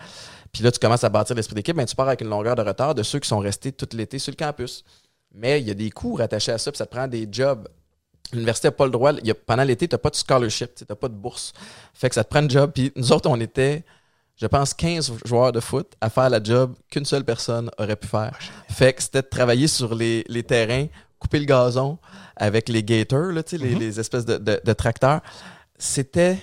puis là, tu commences à bâtir l'esprit d'équipe, ben, tu pars avec une longueur de retard de ceux qui sont restés tout l'été sur le campus. Mais il y a des coûts rattachés à ça, puis ça te prend des jobs. L'université n'a pas le droit. y a- pendant l'été, tu n'as pas de scholarship, tu n'as pas de bourse. Fait que ça te prend un job. Puis nous autres, on était, je pense, 15 joueurs de foot à faire la job qu'une seule personne aurait pu faire. Fait que c'était de travailler sur les, les terrains, couper le gazon avec les gators, là, sais, les, les espèces de, de- de tracteurs. C'était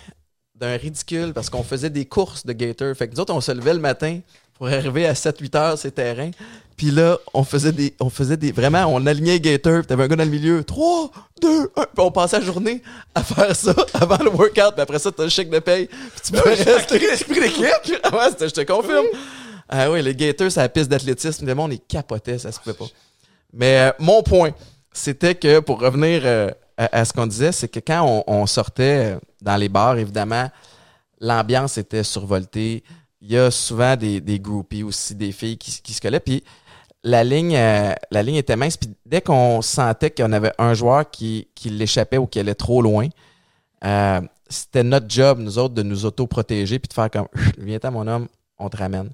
d'un ridicule parce qu'on faisait des courses de gators. Fait que nous autres, on se levait le matin pour arriver à 7-8 heures ces terrains. Puis là, on faisait des. On faisait des. Vraiment, on alignait les gators. Puis t'avais un gars dans le milieu. 3, 2, 1. Puis on passait la journée à faire ça avant le workout. Puis après ça, t'as le chèque de paye. Puis tu peux rester. l'esprit d'équipe. Ah ouais, je te confirme. Ah oui, les gators, c'est la piste d'athlétisme. Le monde, ils capotaient, ça se pouvait pas. Mais euh, mon point, c'était que pour revenir euh, à, à ce qu'on disait, c'est que quand on, sortait euh, dans les bars, évidemment, l'ambiance était survoltée. Il y a souvent des, groupies aussi, des filles qui, se collaient. Puis la ligne, euh, la ligne était mince. Puis dès qu'on sentait qu'on avait un joueur qui, l'échappait ou qui allait trop loin, euh, c'était notre job, nous autres, de nous auto-protéger puis de faire comme Viens-t'en, mon homme, on te ramène.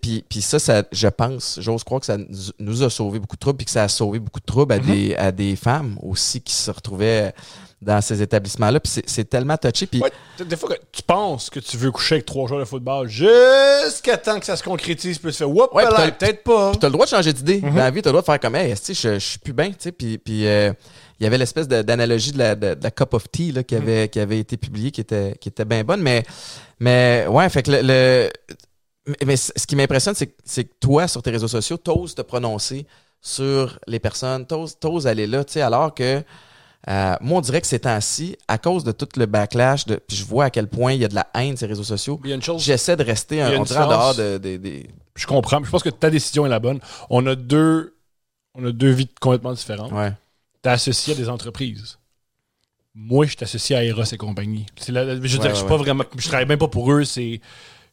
Puis, puis ça, ça, je pense, j'ose croire que ça nous- a sauvé beaucoup de troubles puis que ça a sauvé beaucoup de troubles à, des, à des femmes aussi qui se retrouvaient dans ces établissements-là. Puis c'est- tellement touché. Puis Ouais, des fois, que tu penses que tu veux coucher avec trois joueurs de football jusqu'à temps que ça se concrétise, puis tu fais, whoop, Ouais, peut-être pas. Puis t'as le droit de changer d'idée. Mhm. Dans la vie, t'as le droit de faire comme, hey, je, je suis plus bien. Puis, euh, il y avait l'espèce d'analogie de la, de, de la cup of tea là, qui, Mhm. avait, qui avait été publiée, qui était, qui était bien bonne. Mais, mais ouais, fait que le. le- mais, ce qui m'impressionne, c'est que- c'est que toi, sur tes réseaux sociaux, t'oses te prononcer sur les personnes, t'oses t'oses aller là, tu sais, alors que. euh, moi, on dirait que ces temps-ci, à cause de tout le backlash, de, puis je vois à quel point il y a de la haine sur les réseaux sociaux, j'essaie de rester, un, en dehors de, de- des- je comprends, je pense que ta décision est la bonne. On a deux, on a deux vies complètement différentes. Ouais. T'es associé à des entreprises. Moi, je suis associé à Eros et compagnie. C'est la- je veux dire, Ouais, je suis ouais, pas ouais. vraiment, je travaille même pas pour eux, c'est,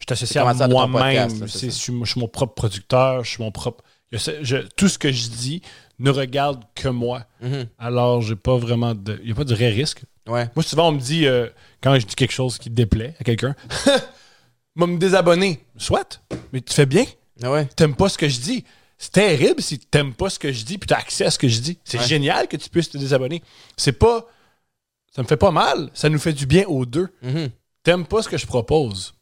je C'est à moi-même. Je suis, mon propre producteur, je suis mon propre, je sais- je- tout ce que je dis ne regarde que moi. Mhm. Alors, j'ai pas vraiment de, il y a pas de vrai risque. Ouais. Moi, souvent, on me dit, euh, quand je dis quelque chose qui déplaît à quelqu'un, moi, me désabonner. Soit, mais tu fais bien. Ah ouais. T'aimes pas ce que je dis. C'est terrible si t'aimes pas ce que je dis puis t'as accès à ce que je dis. C'est Ouais. génial que tu puisses te désabonner. C'est pas. Ça me fait pas mal. Ça nous fait du bien aux deux. Mhm. T'aimes pas ce que je propose.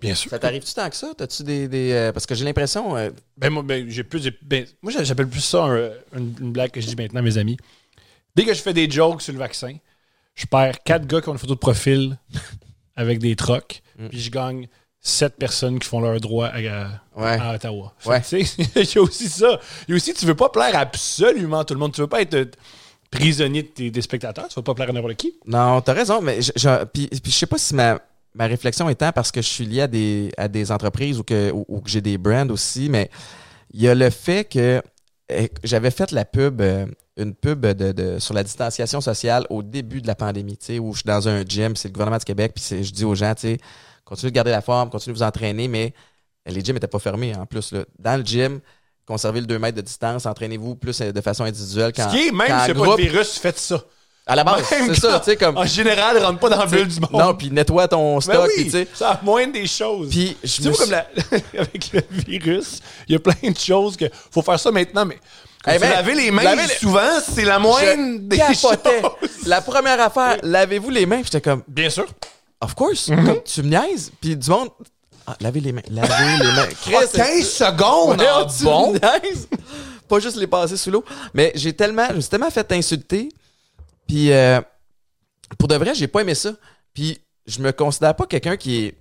Bien sûr. Ça t'arrive-tu tant que ça? T'as-tu des. des euh, parce que j'ai l'impression. euh, Ben, moi, ben, j'ai plus. ben, moi, j'appelle plus ça un- une, une blague que je dis maintenant à mes amis. Dès que je fais des jokes sur le vaccin, je perds quatre gars qui ont une photo de profil avec des trocs, Mm. puis je gagne sept personnes qui font leur droit à, à- ouais. à Ottawa. Ouais. tu sais, Il y a aussi ça. Il y a aussi, tu veux pas plaire à absolument tout le monde. Tu veux pas être euh, prisonnier de tes, des spectateurs. Tu veux pas plaire à n'importe qui. Non, t'as raison, mais je, je- puis, puis je sais pas si ma, ma réflexion étant parce que je suis lié à des, à des entreprises ou que, ou, ou que j'ai des brands aussi, mais il y a le fait que euh, j'avais fait la pub euh, une pub de, de- sur la distanciation sociale au début de la pandémie, tu sais, où je suis dans un gym, c'est le gouvernement du Québec, puis je dis aux gens, tu sais, continuez de garder la forme, continuez de vous entraîner, mais les gyms n'étaient pas fermés en plus. Là. Dans le gym, conservez le 2 mètres de distance, entraînez-vous plus euh, de façon individuelle. Quand, Ce qui est, même quand si c'est pas virus, faites ça. À la base, c'est ça, tu sais, comme. En général, rentre pas dans la bulle du monde. Non, puis nettoie ton Ben stock, oui, tu sais. ça moindre des choses. Puis je me suis- comme la- avec le virus, il y a plein de choses que faut faire ça maintenant, mais Eh ben, laver les mains, laver les- souvent, c'est la moindre Je des capotais. choses. La première affaire, lavez-vous les mains. J'étais comme, Bien sûr. of course, Mhm. comme, tu me niaises. Puis du monde, ah, lavez les mains, lavez les mains. Chris, Ah, c'est- 15 secondes! Ouais, ah, tu bon? me niaises. Pas juste les passer sous l'eau. Mais j'ai tellement, je me suis tellement fait insulter. Puis euh, pour de vrai, j'ai pas aimé ça. Puis je me considère pas quelqu'un qui est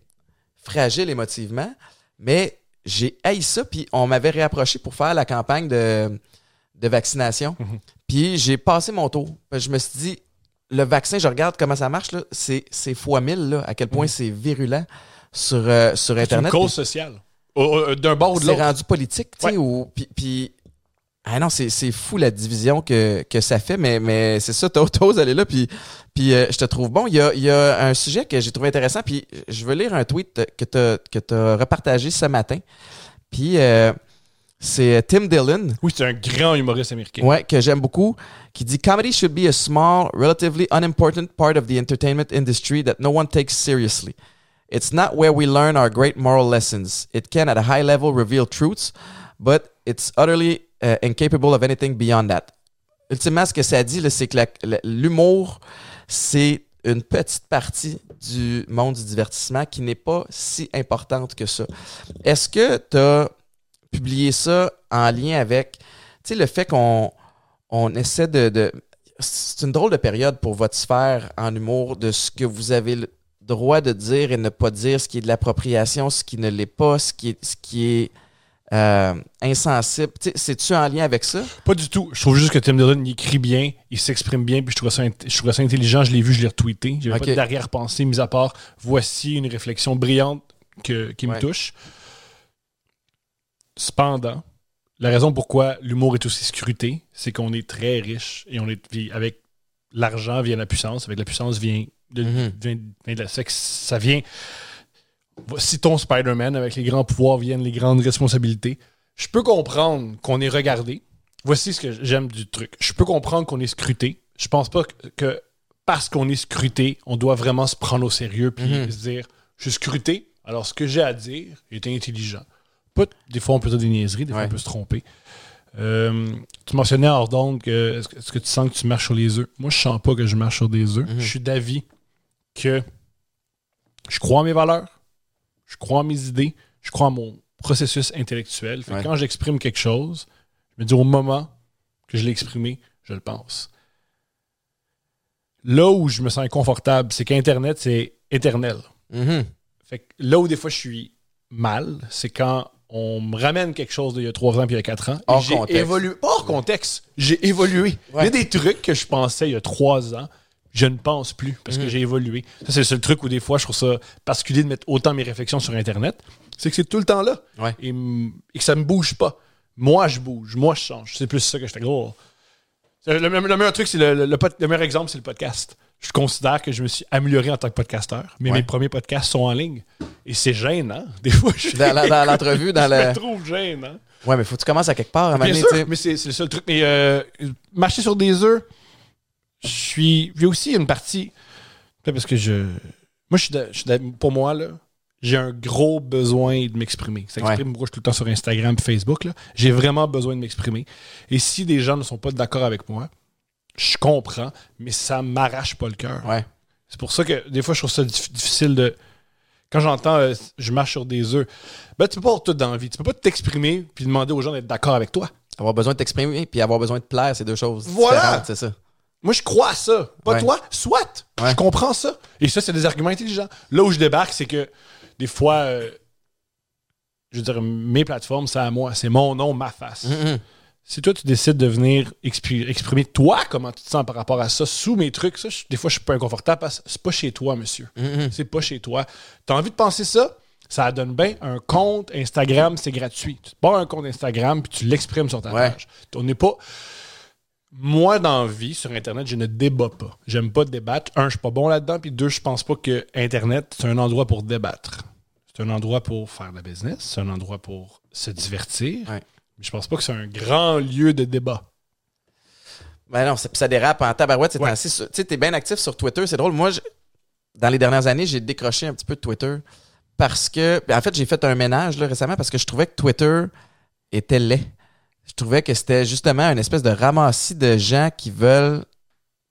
fragile émotivement, mais j'ai haï ça. Puis on m'avait réapproché pour faire la campagne de, de vaccination. Puis j'ai passé mon tour. Je me suis dit, le vaccin, je regarde comment ça marche, c'est, c'est fois mille, là, à quel point c'est virulent sur, euh, sur C'est une Internet. cause sociale. D'un bord ou de C'est l'autre. rendu politique, tu sais, puis- ah non, c'est, c'est fou la division que, que ça fait, mais, mais c'est ça, t'oses aller là, puis, puis euh, je te trouve bon. Il y a, il y a un sujet que j'ai trouvé intéressant, puis je veux lire un tweet que t'as, que repartagé ce matin, puis euh, c'est Tim Dillon, Oui, c'est un grand humoriste américain. ouais, que j'aime beaucoup, qui dit Comedy should be a small, relatively unimportant part of the entertainment industry that no one takes seriously. It's not where we learn our great moral lessons. It can, at a high level, reveal truths, but it's utterly uh, incapable of anything beyond that. Ultimement, ce que ça dit, c'est que l'humour, c'est une petite partie du monde du divertissement qui n'est pas si importante que ça. Est-ce que tu as publié ça en lien avec le fait qu'on on essaie de, de- C'est une drôle de période pour votre sphère en humour de ce que vous avez le droit de dire et ne pas dire, ce qui est de l'appropriation, ce qui ne l'est pas, ce qui est, ce qui est euh, insensible. C'est-tu en lien avec ça? Pas du tout. Je trouve juste que Tim Dillon, il écrit bien, il s'exprime bien, puis je trouve ça, je trouve ça intelligent. Je l'ai vu, je l'ai retweeté. J'avais Ok. pas d'arrière-pensée, mis à part, voici une réflexion brillante que- qui me touche. Cependant, la raison pourquoi l'humour est aussi scruté, c'est qu'on est très riche et on est avec l'argent vient la puissance, avec la puissance vient de, Mhm. vient- vient de la sexe, ça vient citons Spider-Man avec les grands pouvoirs viennent les grandes responsabilités. Je peux comprendre qu'on est regardé. Voici ce que j'aime du truc. Je peux comprendre qu'on est scruté. Je pense pas que, que parce qu'on est scruté, on doit vraiment se prendre au sérieux puis Mhm. se dire je suis scruté, alors ce que j'ai à dire est intelligent. Pas, des fois, on peut dire des niaiseries, des fois, Ouais. on peut se tromper. Euh, tu mentionnais hors que est-ce que, est-ce que tu sens que tu marches sur les œufs? Moi, je sens pas que je marche sur des œufs. Mhm. Je suis d'avis que je crois en mes valeurs, je crois en mes idées, je crois en mon processus intellectuel. Fait Ouais. Quand j'exprime quelque chose, je me dis au moment que je l'ai exprimé, je le pense. Là où je me sens inconfortable, c'est qu'Internet, c'est éternel. Mhm. Fait que là où des fois je suis mal, c'est quand on me ramène quelque chose d'il y a trois ans puis il y a quatre ans. et Hors contexte. hors contexte. J'ai évolué. Il y a des trucs que je pensais il y a trois ans, je ne pense plus parce Mhm. que j'ai évolué. Ça, c'est le seul truc où des fois je trouve ça particulier de mettre autant mes réflexions sur Internet. C'est que c'est tout le temps là. Ouais. Et, que ça me bouge pas. Moi, je bouge. Moi, je change. C'est plus ça que je fais. Oh. Le, le- le meilleur truc, c'est le, le- meilleur exemple, c'est le podcast. Je considère que je me suis amélioré en tant que podcasteur, mais Ouais. mes premiers podcasts sont en ligne. Et c'est gênant. Des fois, je, Dans, la- dans l'entrevue, dans je trouve gênant. Ouais, mais faut que tu commences à quelque part à Bien sûr, mais c'est c'est le seul truc. Mais euh, marcher sur des œufs, je suis. J'ai aussi une partie. Parce que je. Moi, je suis de- je suis de- pour moi, là, j'ai un gros besoin de m'exprimer. Ça Ouais. exprime, moi, je suis tout le temps sur Instagram et Facebook. là. J'ai vraiment besoin de m'exprimer. Et si des gens ne sont pas d'accord avec moi, je comprends, mais ça m'arrache pas le cœur. Ouais. C'est pour ça que des fois, je trouve ça dif- difficile de. Quand j'entends euh, je marche sur des œufs, ben, tu peux pas avoir tout dans la vie. Tu peux pas t'exprimer puis demander aux gens d'être d'accord avec toi. Avoir besoin de t'exprimer puis avoir besoin de plaire, c'est deux choses Voilà. différentes, c'est ça. Moi, je crois à ça. Pas Ouais. toi, soit. Ouais. Je comprends ça. Et ça, c'est des arguments intelligents. Là où je débarque, c'est que des fois, euh, je veux dire, mes plateformes, c'est à moi. C'est mon nom, ma face. Mhm. Si toi, tu décides de venir expri- exprimer toi, comment tu te sens par rapport à ça, sous mes trucs, ça, je- des fois, je suis pas inconfortable parce que c'est pas chez toi, monsieur. Mhm. C'est pas chez toi. T'as envie de penser ça? Ça donne bien un compte Instagram, c'est gratuit. Tu te un compte Instagram puis tu l'exprimes sur ta Ouais. page. On n'est pas. Moi, dans la vie, sur Internet, je ne débat pas. J'aime pas débattre. Un, je suis pas bon là-dedans. Puis deux, je pense pas que Internet, c'est un endroit pour débattre. C'est un endroit pour faire de la business. C'est un endroit pour se divertir. Ouais. Mais je pense pas que c'est un grand lieu de débat. Ben non, ça, ça dérape en tabarouette ces Ouais. Tu sais, t'es bien actif sur Twitter. C'est drôle. Moi, je- dans les dernières années, j'ai décroché un petit peu de Twitter parce que. ben, en fait, j'ai fait un ménage là, récemment parce que je trouvais que Twitter était laid. Je trouvais que c'était justement une espèce de ramassis de gens qui veulent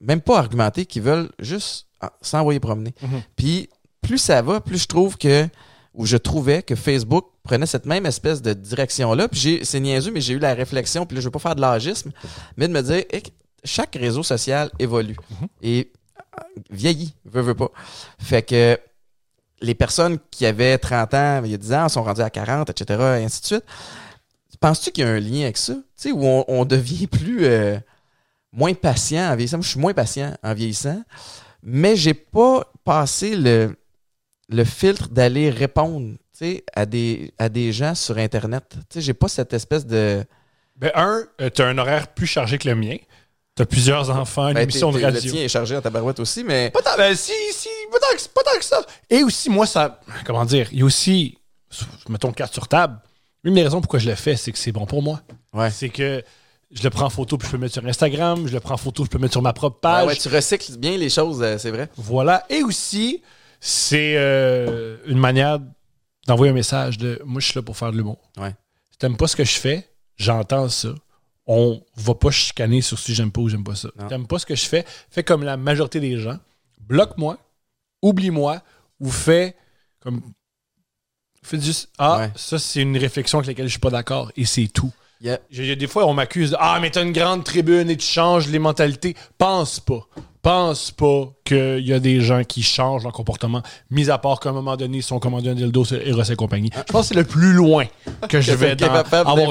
même pas argumenter, qui veulent juste s'envoyer promener. Mhm. Puis plus ça va, plus je trouve que ou je trouvais que Facebook prenait cette même espèce de direction-là. Puis j'ai- c'est niaiseux, mais j'ai eu la réflexion, puis là, je veux pas faire de l'agisme, mais de me dire, Hey, chaque réseau social évolue et euh, vieillit, veut, veut pas. Fait que les personnes qui avaient 30 ans, il y a 10 ans, sont rendues à 40, etc., et ainsi de suite. Penses-tu qu'il y a un lien avec ça? Tu sais, où on, on devient plus... euh, moins patient en vieillissant. Moi, je suis moins patient en vieillissant, mais j'ai pas passé le, le filtre d'aller répondre tu à des, à des gens sur Internet. Tu sais, j'ai pas cette espèce de... Ben, un, euh, t'as un horaire plus chargé que le mien. T'as plusieurs enfants, une Ben, émission t'es- de radio. Le tien est chargé en tabarouette aussi, mais... Pas tant, ben, si, si, pas tant, que, pas tant que ça. Et aussi, moi, ça. Comment dire? Il y a aussi. Mettons carte sur table. Une des raisons pourquoi je le fais, c'est que c'est bon pour moi. Ouais. C'est que je le prends en photo puis je peux le mettre sur Instagram. Je le prends en photo, je peux le mettre sur ma propre Ouais, page. ouais, tu recycles bien les choses, euh, c'est vrai. Voilà. Et aussi, c'est euh, une manière d'envoyer un message de moi, je suis là pour faire de l'humour. Ouais. Si t'aimes pas ce que je fais, j'entends ça. On va pas chicaner sur si j'aime pas ou j'aime pas ça. T'aimes pas ce que je fais, fais comme la majorité des gens. Bloque-moi, oublie-moi, ou fais comme. Juste Ah, Ouais. ça, c'est une réflexion avec laquelle je suis pas d'accord, et c'est tout. Il y a- J'ai- j'ai- des fois, on m'accuse de Ah, mais t'as une grande tribune et tu changes les mentalités. Pense pas. Pense pas qu'il y a des gens qui changent leur comportement, mis à part qu'à un moment donné, ils sont commandés un dildo sur Eros et compagnie. Je pense que c'est le plus loin que je vais dans- avoir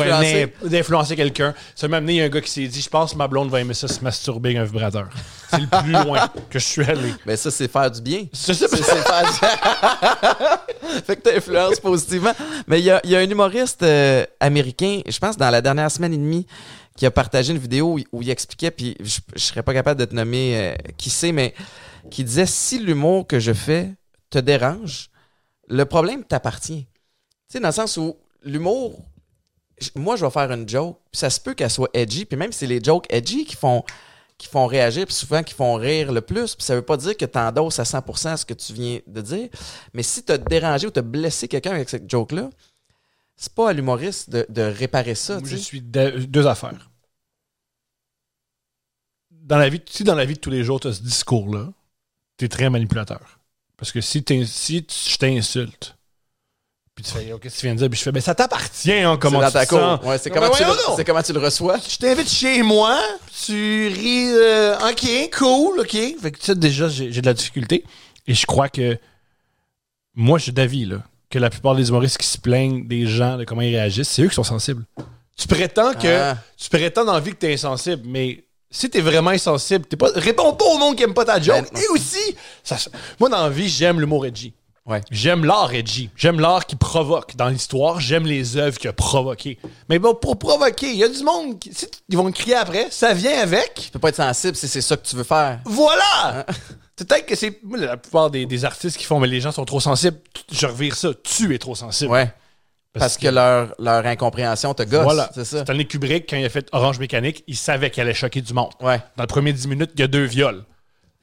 d'influencer. quelqu'un. Ça m'a amené il y a un gars qui s'est dit Je pense que ma blonde va aimer ça se masturber avec un vibrateur. C'est le plus loin que je suis allé. Ben ça, c'est faire du bien. C'est ça, C'est c'est faire du... fait que t'influences positivement. Mais il y a, il y a un humoriste euh, américain, je pense dans la dernière semaine et demie, qui a partagé une vidéo où, il expliquait, puis je, je serais pas capable de te nommer euh, qui c'est, mais qui disait si l'humour que je fais te dérange, le problème t'appartient. Tu sais, dans le sens où l'humour, moi, je vais faire une joke, puis ça se peut qu'elle soit edgy, puis même si c'est les jokes edgy qui font qui font réagir, puis souvent qui font rire le plus. Puis ça veut pas dire que tu endosses à 100% ce que tu viens de dire. Mais si tu as dérangé ou tu as blessé quelqu'un avec cette joke-là, c'est pas à l'humoriste de, de réparer ça. Moi, je suis de- deux affaires. Dans la vie, si dans la vie de tous les jours, tu as ce discours-là, tu es très manipulateur. Parce que si, si je t'insulte, puis tu fais, OK, tu viens de dire? Puis je fais, ben ça t'appartient, hein, comment tu ta sens. Ouais, c'est Ben comment, c'est comment tu le reçois. Je t'invite chez moi, tu ris, euh, OK, cool, OK. Fait que ça, déjà, j'ai de la difficulté. Et je crois que moi, je suis d'avis, là, que la plupart des humoristes qui se plaignent des gens, de comment ils réagissent, c'est eux qui sont sensibles. Tu prétends que Ah. tu prétends dans la vie que t'es insensible, mais si t'es vraiment insensible, t'es pas, réponds pas au monde qui aime pas ta joke. Ben, Et aussi, ça- moi, dans la vie, j'aime l'humour edgy. Ouais. J'aime l'art edgy. J'aime l'art qui provoque dans l'histoire. J'aime les œuvres qui ont provoqué. Mais bon, pour provoquer, il y a du monde qui, si ils vont crier après, ça vient avec. Tu peux pas être sensible si c'est ça que tu veux faire. Voilà! Peut-être que c'est. La plupart des, des artistes qui font, mais les gens sont trop sensibles. Je revire ça. Tu es trop sensible. Ouais. Parce, que, leur, leur incompréhension te gosse. Voilà. C'est ça. Stanley Kubrick, quand il a fait Orange Mécanique, il savait qu'elle allait choquer du monde. Ouais. Dans les premiers 10 minutes, il y a deux viols.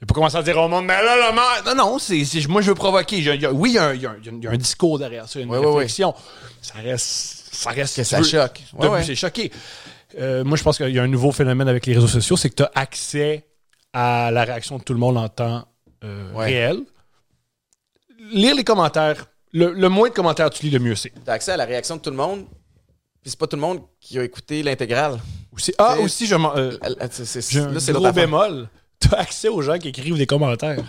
Il pas commencé à dire au monde, mais là, là, man- Non, non, c'est, c'est- moi, je veux provoquer. Il y a- oui, il y, a un, il y a un- il y a un discours derrière ça, une réflexion. Ça reste. Ça reste. Que ça veux, choque. Ouais, de but, ouais. c'est choqué. Euh, moi, je pense qu'il y a un nouveau phénomène avec les réseaux sociaux, c'est que tu as accès à la réaction de tout le monde en temps euh, Ouais. réel. Lire les commentaires. Le, le moins de commentaires tu lis, le mieux c'est. T'as accès à la réaction de tout le monde, puis c'est pas tout le monde qui a écouté l'intégrale. Aussi- ah, aussi, je m'en- euh, c'est- Là, gros bémol. T'as accès aux gens qui écrivent des commentaires.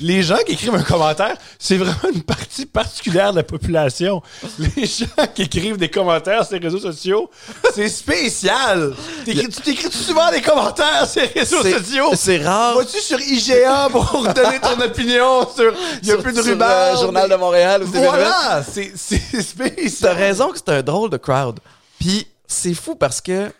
Les gens qui écrivent un commentaire, c'est vraiment une partie particulière de la population. Les gens qui écrivent des commentaires sur les réseaux sociaux, c'est spécial. T'écris- Tu t'écris souvent des commentaires sur les réseaux sociaux? C'est rare. Vas-tu sur IGA pour donner ton opinion sur il y a Sur- plus de ruban? euh, Journal de Montréal ou Voilà, c'est c'est T'as spécial. raison que c'est un drôle de crowd. Puis c'est fou parce que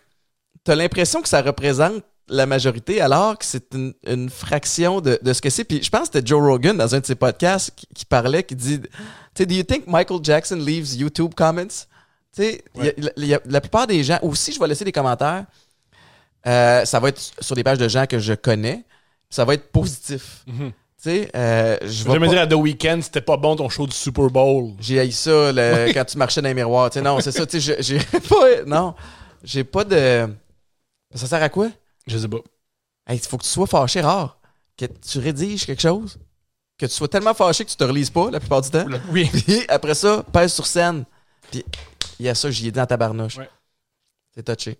t'as l'impression que ça représente la majorité, alors que c'est une, une fraction de, de ce que c'est. Puis je pense que c'était Joe Rogan dans un de ses podcasts qui, qui parlait, qui dit, tu sais, do you think Michael Jackson leaves YouTube comments? Tu sais, la plupart des gens, aussi je vais laisser des commentaires, euh, ça va être sur des pages de gens que je connais, ça va être positif. Mhm. Tu sais, euh, je vais me pas- dire à The Weeknd, c'était pas bon ton show du Super Bowl. j'ai haï ça le- quand tu marchais dans les miroirs. Tu sais, non, c'est ça. Tu sais, j'ai pas. Non, j'ai pas de. Ça sert à quoi? Je sais pas. Il faut que tu sois fâché rare. Que tu rédiges quelque chose. Que tu sois tellement fâché que tu te relises pas la plupart du temps. Oui. Puis après ça, pèse sur scène. Puis il y a ça, j'y ai dit en tabarnouche. Ouais. C'est touché.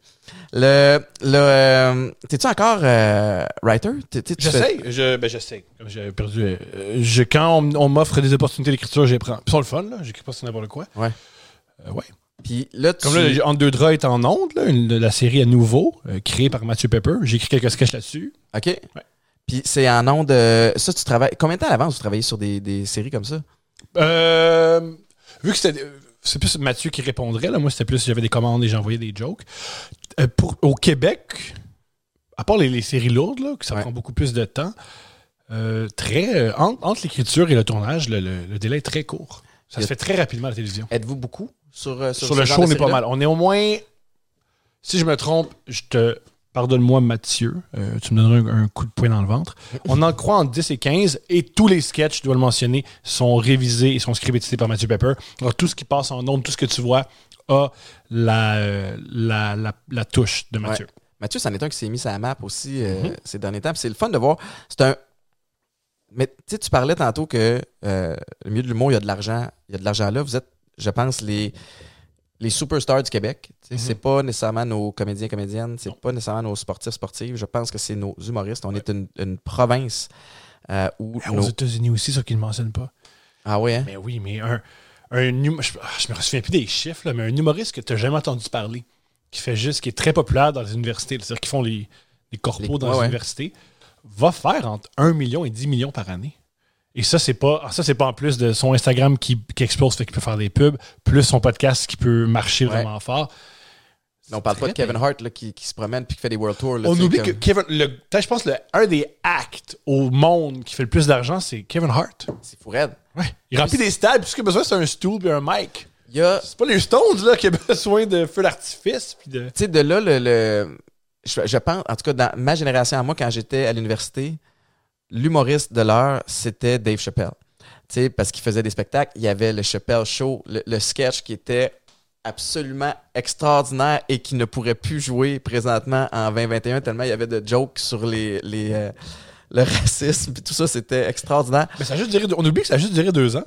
Le. le euh, T'es-tu encore euh, writer? Fais- J'essaie. Je, ben, j'essaie. Comme j'avais perdu. euh, je, quand on, on m'offre des opportunités d'écriture, je les prends. Puis sont le fun, là. J'écris pas sur n'importe quoi. Ouais. Ouais. Puis là, tu. Comme là, Entre deux draps est en onde, là, une- de la série à nouveau, euh, créée par Mathieu Pepper. J'ai écrit quelques sketchs là-dessus. OK. Puis c'est en nom de. Ça, tu travailles. Combien de temps à l'avance vous travaillez sur des, des séries comme ça? Euh, vu que c'était. C'est plus Mathieu qui répondrait, là. Moi, c'était plus j'avais des commandes et j'envoyais des jokes. Euh, pour, au Québec, à part les, les séries lourdes, là, que ça Ouais. prend beaucoup plus de temps, euh, très. euh, entre entre l'écriture et le tournage, le, le- le délai est très court. Ça se fait très rapidement à la télévision. Êtes-vous beaucoup? Sur, euh, sur, Sur ce le show, on est pas mal. On est au moins. Si je me trompe, je te. Pardonne-moi, Mathieu. euh, tu me donneras un, un coup de poing dans le ventre. On en croit entre 10 et 15 et tous les sketchs, je dois le mentionner, sont révisés et sont scriptés par Mathieu Pepper. Alors, tout ce qui passe en ondes, tout ce que tu vois, a la, euh, la, la, la touche de Mathieu. Mathieu, c'en est un qui s'est mis sa map aussi euh, Mhm. ces derniers temps. C'est le fun de voir. C'est un. Mais tu sais, tu parlais tantôt que le milieu de l'humour, il y a de l'argent. Il y a de l'argent là. Vous êtes, je pense, les, les superstars du Québec. Sais, Mhm. C'est pas nécessairement nos comédiens comédiennes. C'est pas nécessairement nos sportifs sportives. Je pense que c'est nos humoristes. On est une, une province euh, où. Nos- Aux États-Unis aussi, ça qu'ils ne mentionnent pas. Ah ouais, hein? Mais oui, mais un, un hum- je, ah, je me souviens plus des chiffres, là, mais un humoriste que tu n'as jamais entendu parler, qui fait juste, qui est très populaire dans les universités, c'est-à-dire qui font les, les corpos Les- dans ouais, les ouais. universités, va faire entre 1 million et 10 millions par année. Et ça, c'est pas ah, ça, c'est pas en plus de son Instagram qui, qui explose, fait qu'il peut faire des pubs, plus son podcast qui peut marcher Ouais. vraiment fort. On parle pas de Kevin Hart là, qui, qui se promène puis qui fait des World Tours. là, On oublie comme- que Kevin, le, je pense, le, un des actes au monde qui fait le plus d'argent, c'est Kevin Hart. C'est fou raide. Ouais. Il remplit des stades, puis ce qu'il a besoin, c'est un stool et un mic. Il y a. C'est pas les Stones là, qui a besoin de feu d'artifice. Puis de... tu sais, de là, le, le- je, je pense, en tout cas, dans ma génération à moi, quand j'étais à l'université, l'humoriste de l'heure, c'était Dave Chappelle. Tu sais, parce qu'il faisait des spectacles. Il y avait le Chappelle Show, le, le sketch qui était absolument extraordinaire et qui ne pourrait plus jouer présentement en 2021 tellement il y avait de jokes sur les, les, euh, le racisme puis tout ça, c'était extraordinaire. Mais ça a juste duré, on oublie que ça a juste duré deux ans.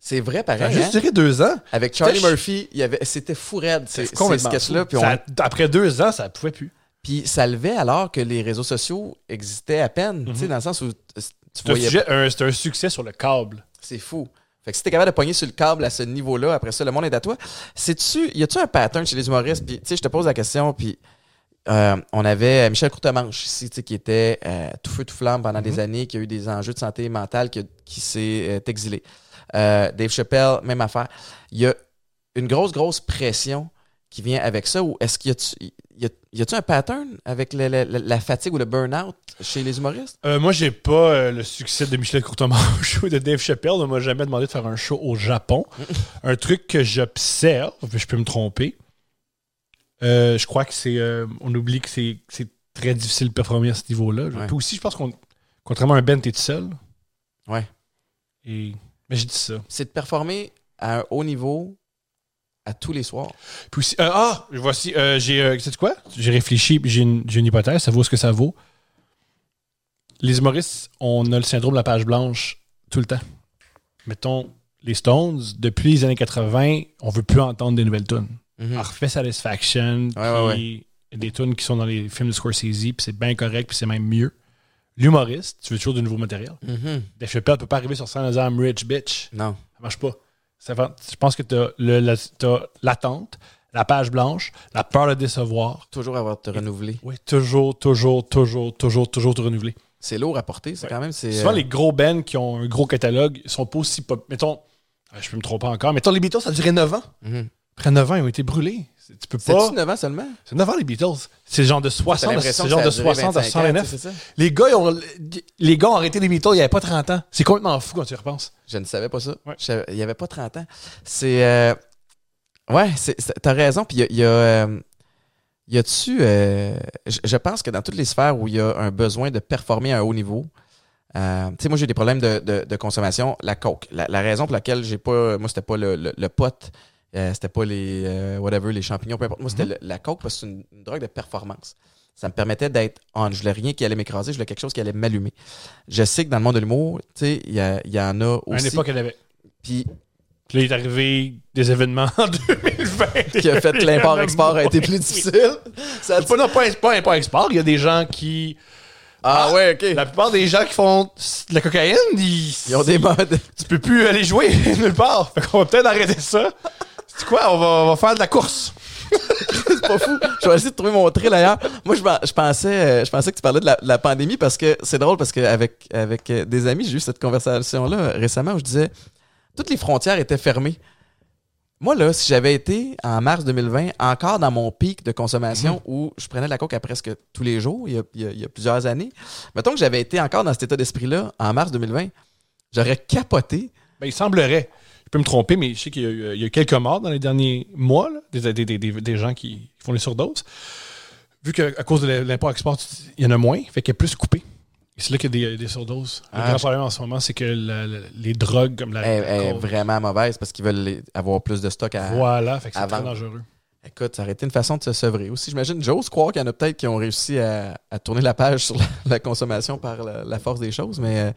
C'est vrai Ça a pareil. juste hein? duré deux ans. Avec Charlie Murphy, il y avait, c'était fou raide, ces, ces sketchs-là. on- Après deux ans, ça pouvait plus. Puis ça levait alors que les réseaux sociaux existaient à peine, tu sais, Mhm. dans le sens où tu C'est un, voyais. un- c'est un succès sur le câble. C'est fou. Fait que si t'es capable de pogner sur le câble à ce niveau-là, après ça, le monde est à toi. C'est-tu, y a-tu un pattern chez les humoristes? Puis, tu sais, je te pose la question, puis euh, on avait Michel Courtemanche ici, tu sais, qui était euh, tout feu, tout flamme pendant des années, qui a eu des enjeux de santé mentale, qui, qui s'est euh, exilé. Dave Chappelle, même affaire. Il y a une grosse, grosse pression qui vient avec ça, ou est-ce qu'il y a, y a-tu un pattern avec le- le- le- la fatigue ou le burn-out chez les humoristes? Euh, moi, j'ai pas euh, le succès de Michel Courtemanche ou de Dave Chappelle. On m'a jamais demandé de faire un show au Japon. un truc que j'observe, je peux me tromper. euh, je crois que c'est. euh, on oublie que c'est très difficile de performer à ce niveau-là. Puis aussi, je pense qu'on. Contrairement à un band, t'es tout seul. Ouais. Et. Mais j'ai dit ça. C'est de performer à un haut niveau à tous les soirs. Puis aussi, euh, ah, voici, euh, j'ai, euh, quoi? J'ai réfléchi, j'ai une, j'ai une hypothèse, ça vaut ce que ça vaut. Les humoristes, on a le syndrome de la page blanche tout le temps. Mettons, les Stones, depuis les années 80, on veut plus entendre des nouvelles tunes. Mhm. Parfait Satisfaction, Ouais, puis des tunes qui sont dans les films de Scorsese, puis c'est bien correct, puis c'est même mieux. L'humoriste, tu veux toujours du nouveau matériel. Mhm. Dave Chappelle peut pas arriver sur scène en disant I'm rich, bitch. Non. Ça marche pas. Je pense que tu as l'attente, la page blanche, la peur de décevoir. Toujours avoir te renouveler. Oui, toujours, toujours, toujours, toujours, toujours te renouveler. C'est lourd à porter, c'est Ouais. quand même. Souvent, euh, les gros bands qui ont un gros catalogue ils sont pas aussi pop. Mettons, ah, je peux me tromper encore, mettons, les Beatles, ça a duré 9 ans. mhm. Après 9 ans, ils ont été brûlés. C'est- Tu peux pas. C'est-tu 9 ans seulement? C'est 9 ans, les Beatles. C'est genre de T'as 60, l'impression c'est genre de a duré 60 à 25 ans, 69. c'est ça? Les gars, ils ont, les gars ont arrêté les Beatles il n'y avait pas 30 ans. C'est complètement fou quand tu y repenses. Je ne savais pas ça. Ouais. Je savais- il n'y avait pas 30 ans. C'est. euh, Ouais, c'est- c'est- t'as raison. Puis il y a. il y a, euh, y a-tu. euh, je, je pense que dans toutes les sphères où il y a un besoin de performer à un haut niveau, euh, tu sais, moi j'ai des problèmes de, de- de consommation. La coke. La, la raison pour laquelle j'ai pas. Moi, c'était pas le, le, le pot, euh, c'était pas les. euh, whatever, les champignons, peu importe. Moi, c'était Mhm. le- la coke parce que c'est une, une drogue de performance. Ça me permettait d'être on. Je voulais rien qui allait m'écraser, je voulais quelque chose qui allait m'allumer. Je sais que dans le monde de l'humour, tu sais, il y, en a À une aussi. époque, elle avait. Puis Puis là, il est arrivé des événements en 2020. qui a fait que l'import-export a été plus difficile. Ça pas, non, pas, pas import-export. Il y a des gens qui. Ah, Ah, ouais, ok. La plupart des gens qui font de la cocaïne, ils, Ils ont des modes. tu peux plus aller jouer nulle part. Fait qu'on va peut-être arrêter ça. C'est quoi? On va, on va faire de la course. C'est pas fou. Je vais essayer de trouver mon trait d'ailleurs. Moi, je, pen- je pensais, euh, je pensais que tu parlais de la, de la pandémie parce que c'est drôle parce qu'avec avec euh, des amis, j'ai eu cette conversation-là récemment où je disais toutes les frontières étaient fermées. Moi, là, si j'avais été en mars 2020, encore dans mon pic de consommation où je prenais de la coke à presque tous les jours, il y a, il y a- il y a plusieurs années, mettons que j'avais été encore dans cet état d'esprit-là en mars 2020, j'aurais capoté. Ben, il semblerait. Je peux me tromper, mais je sais qu'il y a eu, il y a eu quelques morts dans les derniers mois, là, des, des, des, des- gens qui font les surdoses. Vu qu'à cause de l'import-export, il y en a moins, fait qu'il y a plus coupé. Et c'est là qu'il y a des, des surdoses. Ah, le grand je- problème en ce moment, c'est que la- la- les drogues comme la. Est coke- vraiment mauvaise parce qu'ils veulent les- avoir plus de stock à, Voilà, fait que c'est très dangereux. Écoute, ça aurait été une façon de se sevrer aussi. J'imagine, j'ose croire qu'il y en a peut-être qui ont réussi à, à tourner la page sur la, la consommation par la, la force des choses, mais,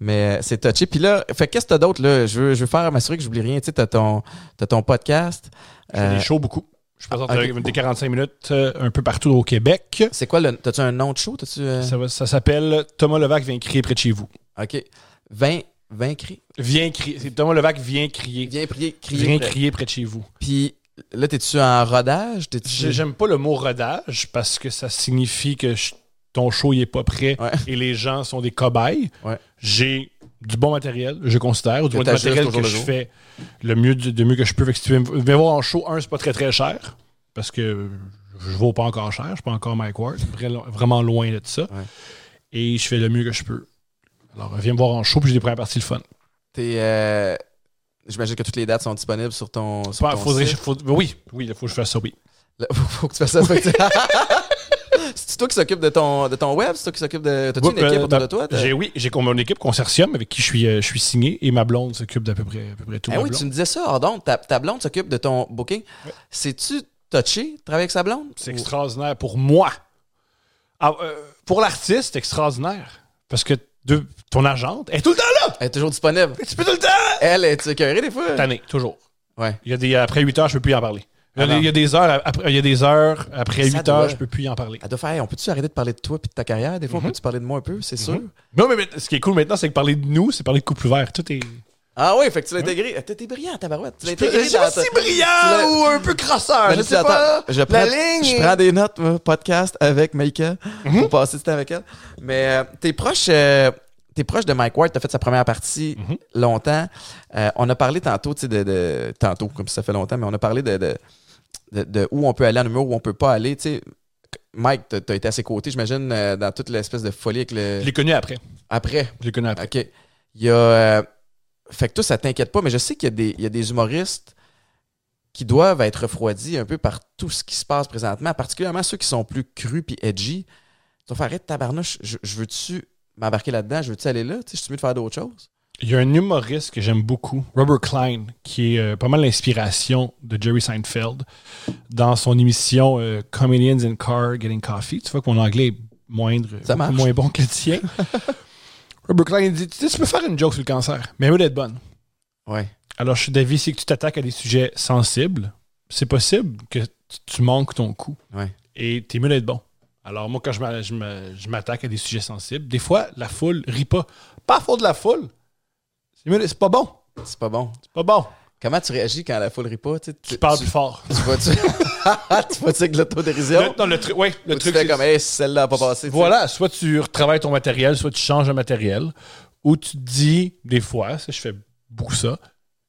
mais c'est touché. Puis là, fait qu'est-ce que t'as d'autre, là? Je veux, je veux faire m'assurer que j'oublie rien. Tu sais, t'as ton, ton podcast. Je fais Euh, des shows beaucoup. Je présente ok. euh, des 45 minutes euh, un peu partout au Québec. c'est quoi le. T'as-tu un nom de show? Euh, Ça, s'appelle Thomas Levac vient crier près de chez vous. OK. 20, 20 cris. Viens crier. c'est Thomas Levac vient crier. Viens prier, crier. Viens près. crier près de chez vous. Puis là, t'es-tu en rodage? J'aime pas le mot rodage parce que ça signifie que je- ton show il est pas prêt Ouais. et les gens sont des cobayes. Ouais. J'ai du bon matériel, je considère, ou du t'ajustes matériel que je fais le mieux du- de mieux que je peux. Fait que si tu veux voir en show, un, c'est pas très très cher parce que je vaux pas encore cher, je suis pas encore Mike Ward, vra- vraiment loin de ça. Ouais. Et je fais le mieux que je peux. Alors, viens me voir en show, puis j'ai des premières parties le fun. T'es. euh, J'imagine que toutes les dates sont disponibles sur ton. Sur ton faudrait- site. faut- oui, oui, il faut que je fasse ça, oui. Là, faut, que tu fasses ça. C'est toi qui s'occupe de ton, de ton web? C'est toi qui s'occupe de. T'as-tu une Ouais, équipe euh, autour de toi? J'ai, oui, j'ai mon équipe Consortium avec qui je suis, euh, je suis signé et ma blonde s'occupe d'à peu près, à peu près tout. Ah oui, blonde. tu me disais ça, hors d'onde. Ta, ta blonde s'occupe de ton booking. C'est-tu touché, de travailler avec sa blonde? C'est Ou- extraordinaire pour moi. Ah, euh, pour l'artiste, c'est extraordinaire. Parce que de, ton agente est tout le temps là. Elle est toujours disponible. Tu peux tout le temps. Elle, est-tu écœurée des fois? Cette année, toujours. Ouais. Il y a des, après 8 heures, je peux plus y en parler. Il y a, des- non. il y a des heures, après, il y a des heures après Ça 8 doit. heures, je peux plus y en parler. Elle doit faire, Hey, on peut-tu arrêter de parler de toi et de ta carrière? Des fois, Mhm. on peut-tu parler de moi un peu? C'est sûr. Non, mais, mais ce qui est cool maintenant, c'est que parler de nous, c'est parler de couple ouvert. Tout est. Ah oui, fait que tu l'as intégré. T'es t'es brillant, tabarouette. Tu l'as intégré Je suis si brillant ou un peu crosseur, je sais pas. Je prends, La ligne. je prends des notes, moi, podcast avec Maïka, Mhm. pour passer du temps avec elle. Mais euh, t'es proche, euh, t'es proche de Mike Ward, t'as fait sa première partie Mhm. longtemps. Euh, on a parlé tantôt, tu sais, de, de- Tantôt, comme si ça fait longtemps, mais on a parlé de, de, de- de où on peut aller en humour, où on peut pas aller, tu sais. Mike, t'as t'as été à ses côtés, j'imagine, euh, dans toute l'espèce de folie avec le... Je l'ai connu après. Après, Je l'ai connu après. OK. Il y a. fait que toi, ça t'inquiète pas, mais je sais qu'il y, a des- il y a des humoristes qui doivent être refroidis un peu par tout ce qui se passe présentement, particulièrement ceux qui sont plus crus puis edgy. Tu vas faire arrête tabarnouche, je, je veux-tu m'embarquer là-dedans, je veux-tu aller là, je suis mieux de faire d'autres choses. Il y a un humoriste que j'aime beaucoup, Robert Klein, qui est euh, pas mal l'inspiration de Jerry Seinfeld dans son émission euh, Comedians in Car Getting Coffee. Tu vois que mon anglais est moindre, Ça moins bon que le tien. Robert Klein dit Tu peux faire une joke sur le cancer, mais elle doit être bonne. Ouais. Alors, je suis d'avis, si que tu t'attaques à des sujets sensibles, c'est possible que tu- manques ton coup. Ouais. Et t'es mieux d'être bon. Alors, moi, quand je m'attaque à des sujets sensibles, des fois, la foule rit pas. Pas à faute de la foule. C'est mieux- c'est pas bon. C'est pas bon. C'est pas bon. Comment tu réagis quand la foule rit pas? Tu, parles tu, plus fort. tu vas-tu tu l'autodérision? Le, non, le, tru- ouais, le tu truc, fais comme, hey, celle-là a pas passé. Voilà, soit tu retravailles ton matériel, soit tu changes le matériel, ou tu te dis, des fois, ça, je fais beaucoup ça,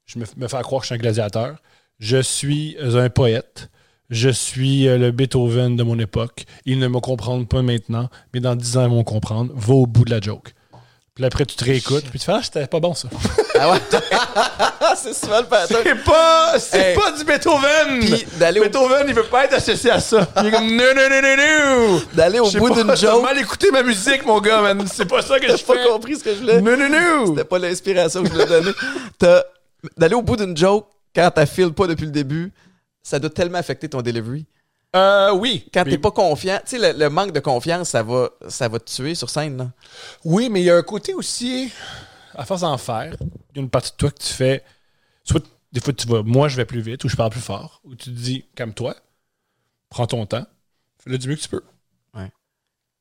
je me, me fais croire que je suis un gladiateur, Je suis un poète. Je suis euh, le Beethoven de mon époque. Ils ne me comprennent pas maintenant, mais dans 10 ans, ils vont comprendre. Va au bout de la joke. Puis après, tu te réécoutes, puis tu fais Ah, c'était pas bon ça. Ah ouais? c'est souvent le pattern. C'est pas, c'est Hey. pas du Beethoven! Puis d'aller au, Beethoven, il veut pas être associé à ça. Il est comme non, non, non, non, non! d'aller au bout pas, d'une t'as joke. mal écouté ma musique, mon gars, man. C'est pas ça que je J'ai pas fais. compris ce que je voulais. Non, non, non! C'était pas l'inspiration que je voulais donner. T'as- D'aller au bout d'une joke quand t'as file pas depuis le début, ça doit tellement affecter ton delivery. Euh, oui. Quand Mais- t'es pas confiant, tu sais, le, le manque de confiance, ça va, ça va te tuer sur scène. Là. Oui, mais il y a un côté aussi, à force d'en faire, il y a une partie de toi que tu fais. Soit des fois, tu vas, moi, je vais plus vite ou je parle plus fort, ou tu te dis, calme-toi, prends ton temps, fais-le du mieux que tu peux.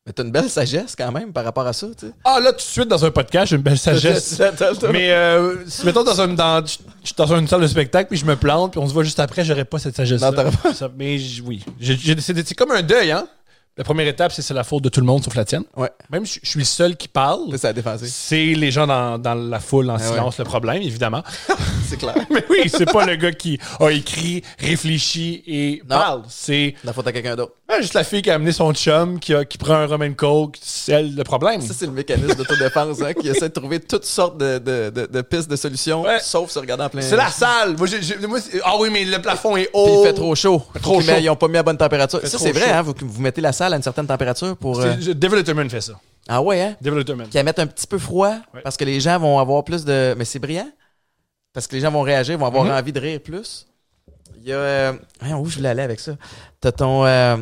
Mais t'as une belle sagesse quand même par rapport à ça, tu sais. Ah, là, tout de suite, dans un podcast, j'ai une belle sagesse. mais euh, si, mettons, dans, un, dans, je suis dans une salle de spectacle, puis je me plante, puis on se voit juste après, j'aurais pas cette sagesse-là. Non, t'aurais pas. Ça- Mais oui, J'ai- j'ai décidé, c'est comme un deuil, hein? La première étape, c'est c'est la faute de tout le monde sauf la tienne. Ouais, Même si je suis le seul qui parle, c'est ça les gens dans, dans la foule en Ah ouais. silence le problème, évidemment. C'est clair. Mais oui, c'est pas le gars qui a écrit, réfléchi et Non. parle. C'est La faute à quelqu'un d'autre. ah, juste la fille qui a amené son chum, qui, a- qui prend un rum and coke, c'est elle le problème. Ça, c'est le mécanisme d'autodéfense hein, qui essaie de trouver toutes sortes de, de, de, de pistes de solutions, Ouais. sauf se regarder en plein. C'est la salle. Moi, moi, ah oui, mais le plafond est Puis haut. il fait trop chaud. Trop chaud. Ils ont pas mis à bonne température. Ça, c'est vrai, hein? Vous, vous mettez la salle à une certaine température pour. euh, C'est- Devil Letterman fait ça. Ah ouais, hein? Devil Letterman. Qui à mettre un petit peu froid Ouais. parce que les gens vont avoir plus de. Mais c'est brillant. Parce que les gens vont réagir, vont avoir Mhm. envie de rire plus. Il y a. Euh... où je voulais aller avec ça? T'as ton. Euh...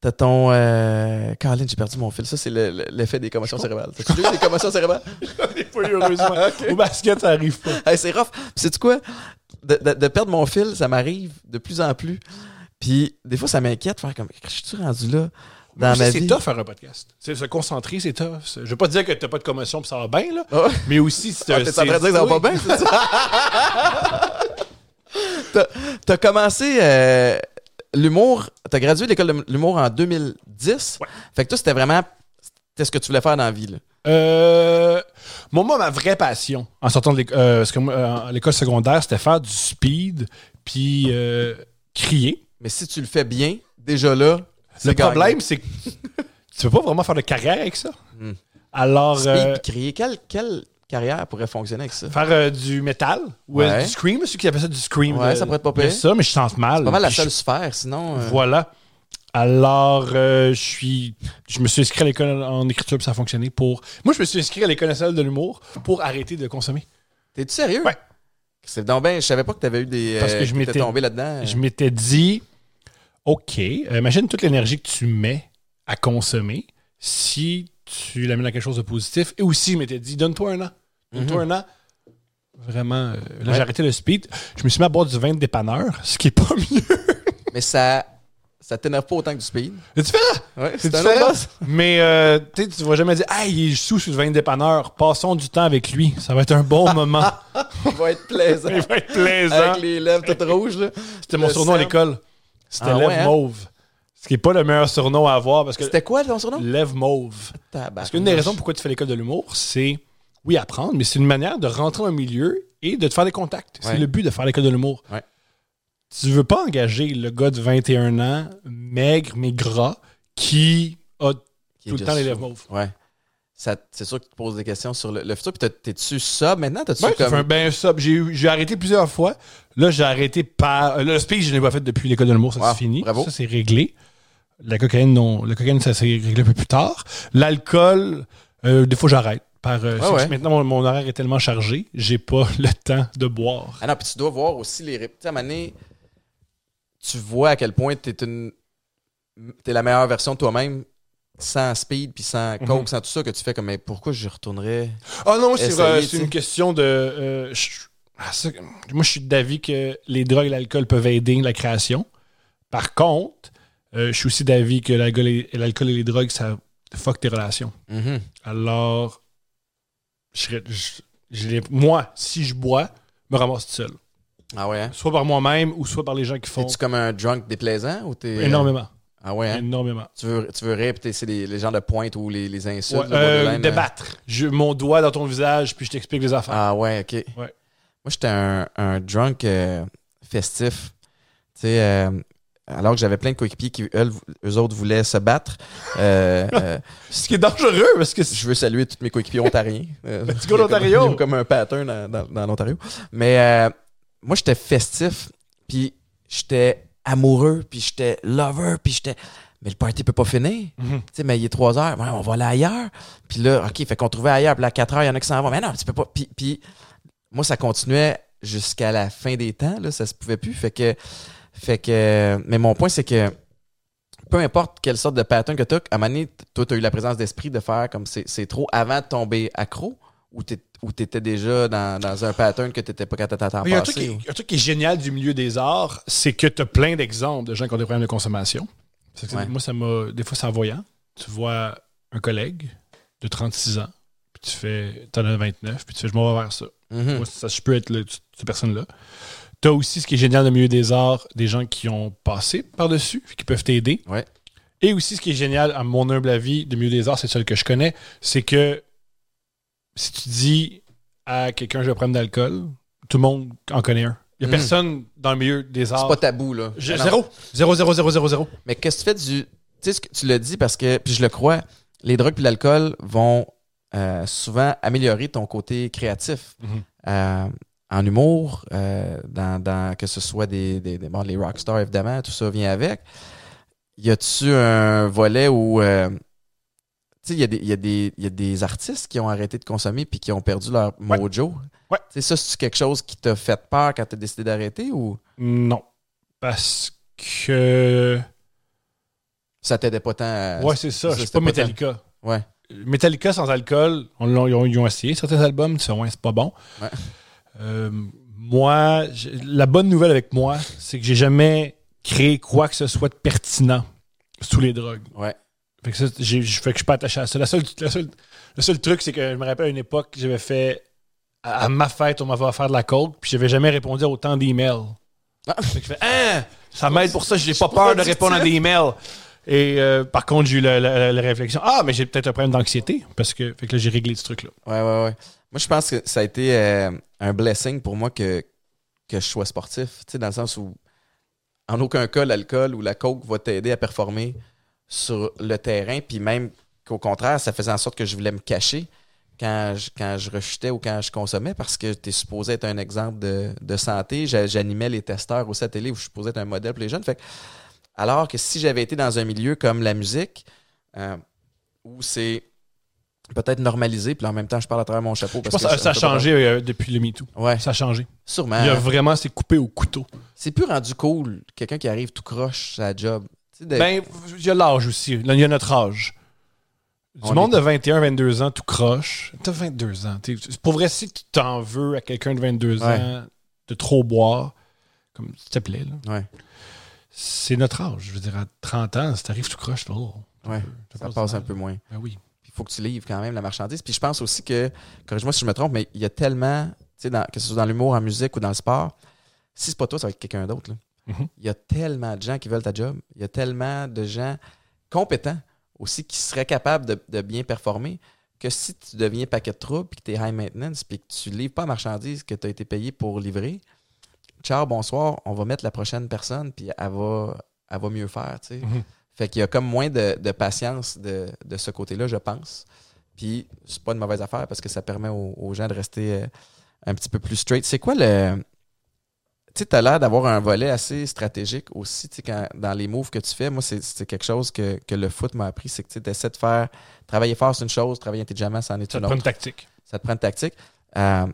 T'as ton. Euh... Caroline, j'ai perdu mon fil. Ça, c'est le- le- l'effet des commotions cérébrales. T'as-tu déjà eu des commotions cérébrales? pas eu, heureusement. Au basket, ça arrive pas. Hey, c'est rough. Puis sais-tu quoi? De, de- de perdre mon fil, ça m'arrive de plus en plus. Puis des fois, ça m'inquiète. Faire comme, je suis rendu là dans ma c'est vie? tough faire un podcast. C'est se concentrer, c'est tough. C'est- Je veux pas dire que t'as pas de commotion pis ça va bien, là. Ah? Mais aussi, c'est Ah, T'es en train de dire que ça va pas bien, c'est ça? T'as- commencé euh, l'humour, t'as gradué de l'école de l'humour en 2010. Ouais. Fait que toi, c'était vraiment c'était ce que tu voulais faire dans la vie. Là. Euh, moi, ma vraie passion, en sortant de l'école, euh, euh, l'école secondaire, c'était faire du speed puis euh, crier. Mais si tu le fais bien, déjà là, c'est Le problème, c'est que tu peux pas vraiment faire de carrière avec ça. Hmm. Alors, euh, crier, quelle, quelle carrière pourrait fonctionner avec ça? faire euh, du métal ou euh, du scream, ceux qui appellent ça du scream. Ouais, de- ça pourrait être pas pire. ça, mais je chante mal. Pas mal la seule je- sphère, sinon. euh, Voilà. Alors, je suis, je me suis inscrit à l'école en écriture puis ça a fonctionné pour. Moi, je me suis inscrit à l'école nationale de l'humour pour arrêter de consommer. T'es-tu sérieux? Ouais. C'est donc ben, je savais pas que t'avais eu des. Parce que euh, je m'étais- tombé là-dedans. Je m'étais dit, OK, euh, imagine toute l'énergie que tu mets à consommer si tu l'amènes à quelque chose de positif. Et aussi, je m'étais dit, donne-toi un an. Donne-toi un an. Vraiment. euh, là, Mhm. Ouais. j'ai arrêté le speed. Je me suis mis à boire du vin de dépanneur, ce qui est pas mieux. Mais ça, ça t'énerve pas autant que du speed. C'est différent. Ouais, C'est un. Mais euh, tu tu vas jamais dire, hey, il est sous sur le vin de dépanneur. Passons du temps avec lui. Ça va être un bon moment. Il va être plaisant. Il va être plaisant. Avec les lèvres toutes rouges. C'était mon surnom à l'école. C'était Ah Lève ouais, hein? Mauve. Ce qui n'est pas le meilleur surnom à avoir parce que C'était quoi ton surnom? Lève Mauve. Parce qu'une des raisons pourquoi tu fais l'école de l'humour, c'est, oui, apprendre, mais c'est une manière de rentrer dans un milieu et de te faire des contacts. Ouais. C'est le but de faire l'école de l'humour. Ouais. Tu veux pas engager le gars de 21 ans, maigre mais gras, qui a Qui tout le temps les lèvres mauves. Ouais. C'est sûr que tu te poses des questions sur le, le futur. Puis t'es-tu ça? Maintenant? T'as-tu Ouais, ça comme. ben sub. J'ai, arrêté plusieurs fois. Là, j'ai arrêté par. euh, Le speech, je l'ai pas fait depuis l'école de l'humour, ça Wow, c'est fini. bravo. Ça, c'est réglé. La cocaïne, non. La cocaïne, ça s'est réglé un peu plus tard. L'alcool, euh, des fois, j'arrête. Par, euh, ouais. Maintenant, mon, mon horaire est tellement chargé, j'ai pas le temps de boire. Ah non, puis tu dois voir aussi les. Tu sais, à un moment donné, tu vois à quel point t'es une. T'es la meilleure version de toi-même sans speed puis sans coke, Mhm. sans tout ça que tu fais comme mais pourquoi je retournerais Ah non, c'est, euh, tu une question de. euh, je- ah, moi, je suis d'avis que les drogues et l'alcool peuvent aider la création. Par contre, euh, je suis aussi d'avis que l'alcool et, les drogues, ça fuck tes relations. Mhm. Alors, je serais- je- je l'ai- moi, si je bois, me ramasse tout seul. Ah ouais, hein? Soit par moi-même ou soit par les gens qui font Es-tu comme un drunk déplaisant ou t'es. énormément. Ah ouais, hein? Énormément. Tu veux, tu veux rire, puis c'est les, les gens de pointe ou les, les insultes. Ouais, le euh, euh. débattre. Je, mon doigt dans ton visage, puis je t'explique les affaires. Ah ouais, ok. Ouais. Moi, j'étais un, un drunk euh, festif. Tu sais, euh, alors que j'avais plein de coéquipiers qui, eux, eux autres, voulaient se battre. Euh, euh, Ce qui est dangereux parce que je veux saluer tous mes coéquipiers ontariens. Euh, Let's go, comme- l'Ontario! comme un pattern dans, dans- dans l'Ontario. Mais euh, moi, j'étais festif, puis j'étais amoureux, puis j'étais lover, puis j'étais... Mais le party peut pas finir. Mhm. Tu sais, mais il est 3 heures, ouais, on va aller ailleurs. Puis là, OK, fait qu'on trouvait ailleurs, puis là, à 4 heures, il y en a qui s'en vont. Mais non, tu peux pas. Puis, puis moi, ça continuait jusqu'à la fin des temps, là, ça se pouvait plus. Fait que, fait que, mais mon point, c'est que peu importe quelle sorte de pattern que tu as, à un moment donné, toi, tu as eu la présence d'esprit de faire comme c'est c'est trop avant de tomber accro ou tu étais déjà dans, dans un pattern que tu n'étais pas capable de t'en Il y a un truc, passer? qui, un truc qui est génial du milieu des arts, c'est que tu as plein d'exemples de gens qui ont des problèmes de consommation. Parce que Ouais. Moi, ça m'a. Des fois, c'est en voyant. Tu vois un collègue de 36 ans, puis tu fais. T'en as 29, puis tu fais je m'en vais vers ça. Mhm. Moi, ça, je peux être le- cette personne-là. Tu as aussi ce qui est génial dans le milieu des arts, des gens qui ont passé par-dessus, qui peuvent t'aider. Ouais. Et aussi, ce qui est génial, à mon humble avis, du milieu des arts, c'est celui que je connais, c'est que si tu dis à quelqu'un je vais prendre d'alcool, tout le monde en connaît un. Il n'y a Mhm. personne dans le milieu des C'est arts. pas tabou, là. Je- zéro. Zéro, zéro, zéro, zéro, zéro. Mais qu'est-ce que tu fais du. Tu sais, ce que tu l'as dit parce que, puis je le crois, les drogues et l'alcool vont euh, souvent améliorer ton côté créatif. Mhm. Euh, en humour, euh, dans, dans- que ce soit des, des, des- bon, les rockstars, évidemment, tout ça vient avec. Y a-tu un volet où. Tu sais, il y, a des- il y, y a des artistes qui ont arrêté de consommer puis qui ont perdu leur Ouais. mojo. Ouais. Tu sais, ça, c'est quelque chose qui t'a fait peur quand tu as décidé d'arrêter ou? Non. Parce que. ça t'aidait pas tant à- Ouais, c'est ça. ça, Je suis pas tant- Metallica. Ouais. Metallica sans alcool, on ils, ont, ils ont essayé certains albums, ouais, c'est pas bon. Ouais. Euh, moi, la bonne nouvelle avec moi, c'est que j'ai jamais créé quoi que ce soit de pertinent sous les drogues. Ouais. Fait que, ça, j'ai- je- fait que je suis pas attaché à ça. La seule, la seule- le seul truc, c'est que je me rappelle à une époque, j'avais fait à, à ma fête, on m'avait offert de la coke, puis j'avais jamais répondu à autant d'emails. Ah. Fait que je fais, hein, ça m'aide pour ça, j'ai pas peur de répondre à des emails. Et euh, par contre, j'ai eu la, la- la réflexion, ah, mais j'ai peut-être un problème d'anxiété, parce que, fait que là, j'ai réglé ce truc-là. Ouais, ouais, ouais. Moi, je pense que ça a été euh, un blessing pour moi que, que je sois sportif. Tu sais, dans le sens où, en aucun cas, l'alcool ou la coke va t'aider à performer sur le terrain. Puis même qu'au contraire, ça faisait en sorte que je voulais me cacher quand je, quand je rechutais ou quand je consommais parce que tu es supposé être un exemple de, de santé. J'a- J'animais les testeurs aussi à la télé où je suis supposé être un modèle pour les jeunes. Fait que- alors que si j'avais été dans un milieu comme la musique, euh, où c'est peut-être normalisé, puis en même temps, je parle à travers mon chapeau. Je Parce pense que que ça, a changé euh, depuis le MeToo. Ouais, Ça a changé. sûrement. Il y a vraiment, c'est coupé au couteau. C'est plus rendu cool, quelqu'un qui arrive tout croche sa job. De- Ben, il y a l'âge aussi. Là, il y a notre âge. Du On monde est- de 21, 22 ans, tout croche. T'as 22 ans. T'es- Pour vrai, si tu t'en veux à quelqu'un de 22 Ouais. ans de trop boire, comme s'il te plaît, là, Ouais, c'est notre âge. Je veux dire, à 30 ans, si t'arrives tout croche, oh, ouais, ça passe passe un peu moins. ben oui. il faut que tu livres quand même la marchandise. Puis je pense aussi que, corrige-moi si je me trompe, mais il y a tellement, tu sais, dans- que ce soit dans l'humour, en musique ou dans le sport, si c'est pas toi, ça va être quelqu'un d'autre. là. Mhm. Il y a tellement de gens qui veulent ta job. Il y a tellement de gens compétents aussi qui seraient capables de, de bien performer que si tu deviens paquet de troubles puis que tu es high maintenance puis que tu livres pas la marchandise que tu as été payé pour livrer, ciao, bonsoir, on va mettre la prochaine personne puis elle va, elle va mieux faire. tu sais. Mhm. Fait qu'il y a comme moins de, de patience de, de ce côté-là, je pense. Puis c'est pas une mauvaise affaire parce que ça permet aux, aux gens de rester euh, un petit peu plus straight. C'est quoi le. Tu as l'air d'avoir un volet assez stratégique aussi, quand- dans les moves que tu fais. Moi, c'est quelque chose que, que le foot m'a appris, c'est que tu essaies de faire. Travailler fort, c'est une chose, travailler intelligemment, c'en est Ça une te prend autre une tactique. ça te prend une tactique. Euh,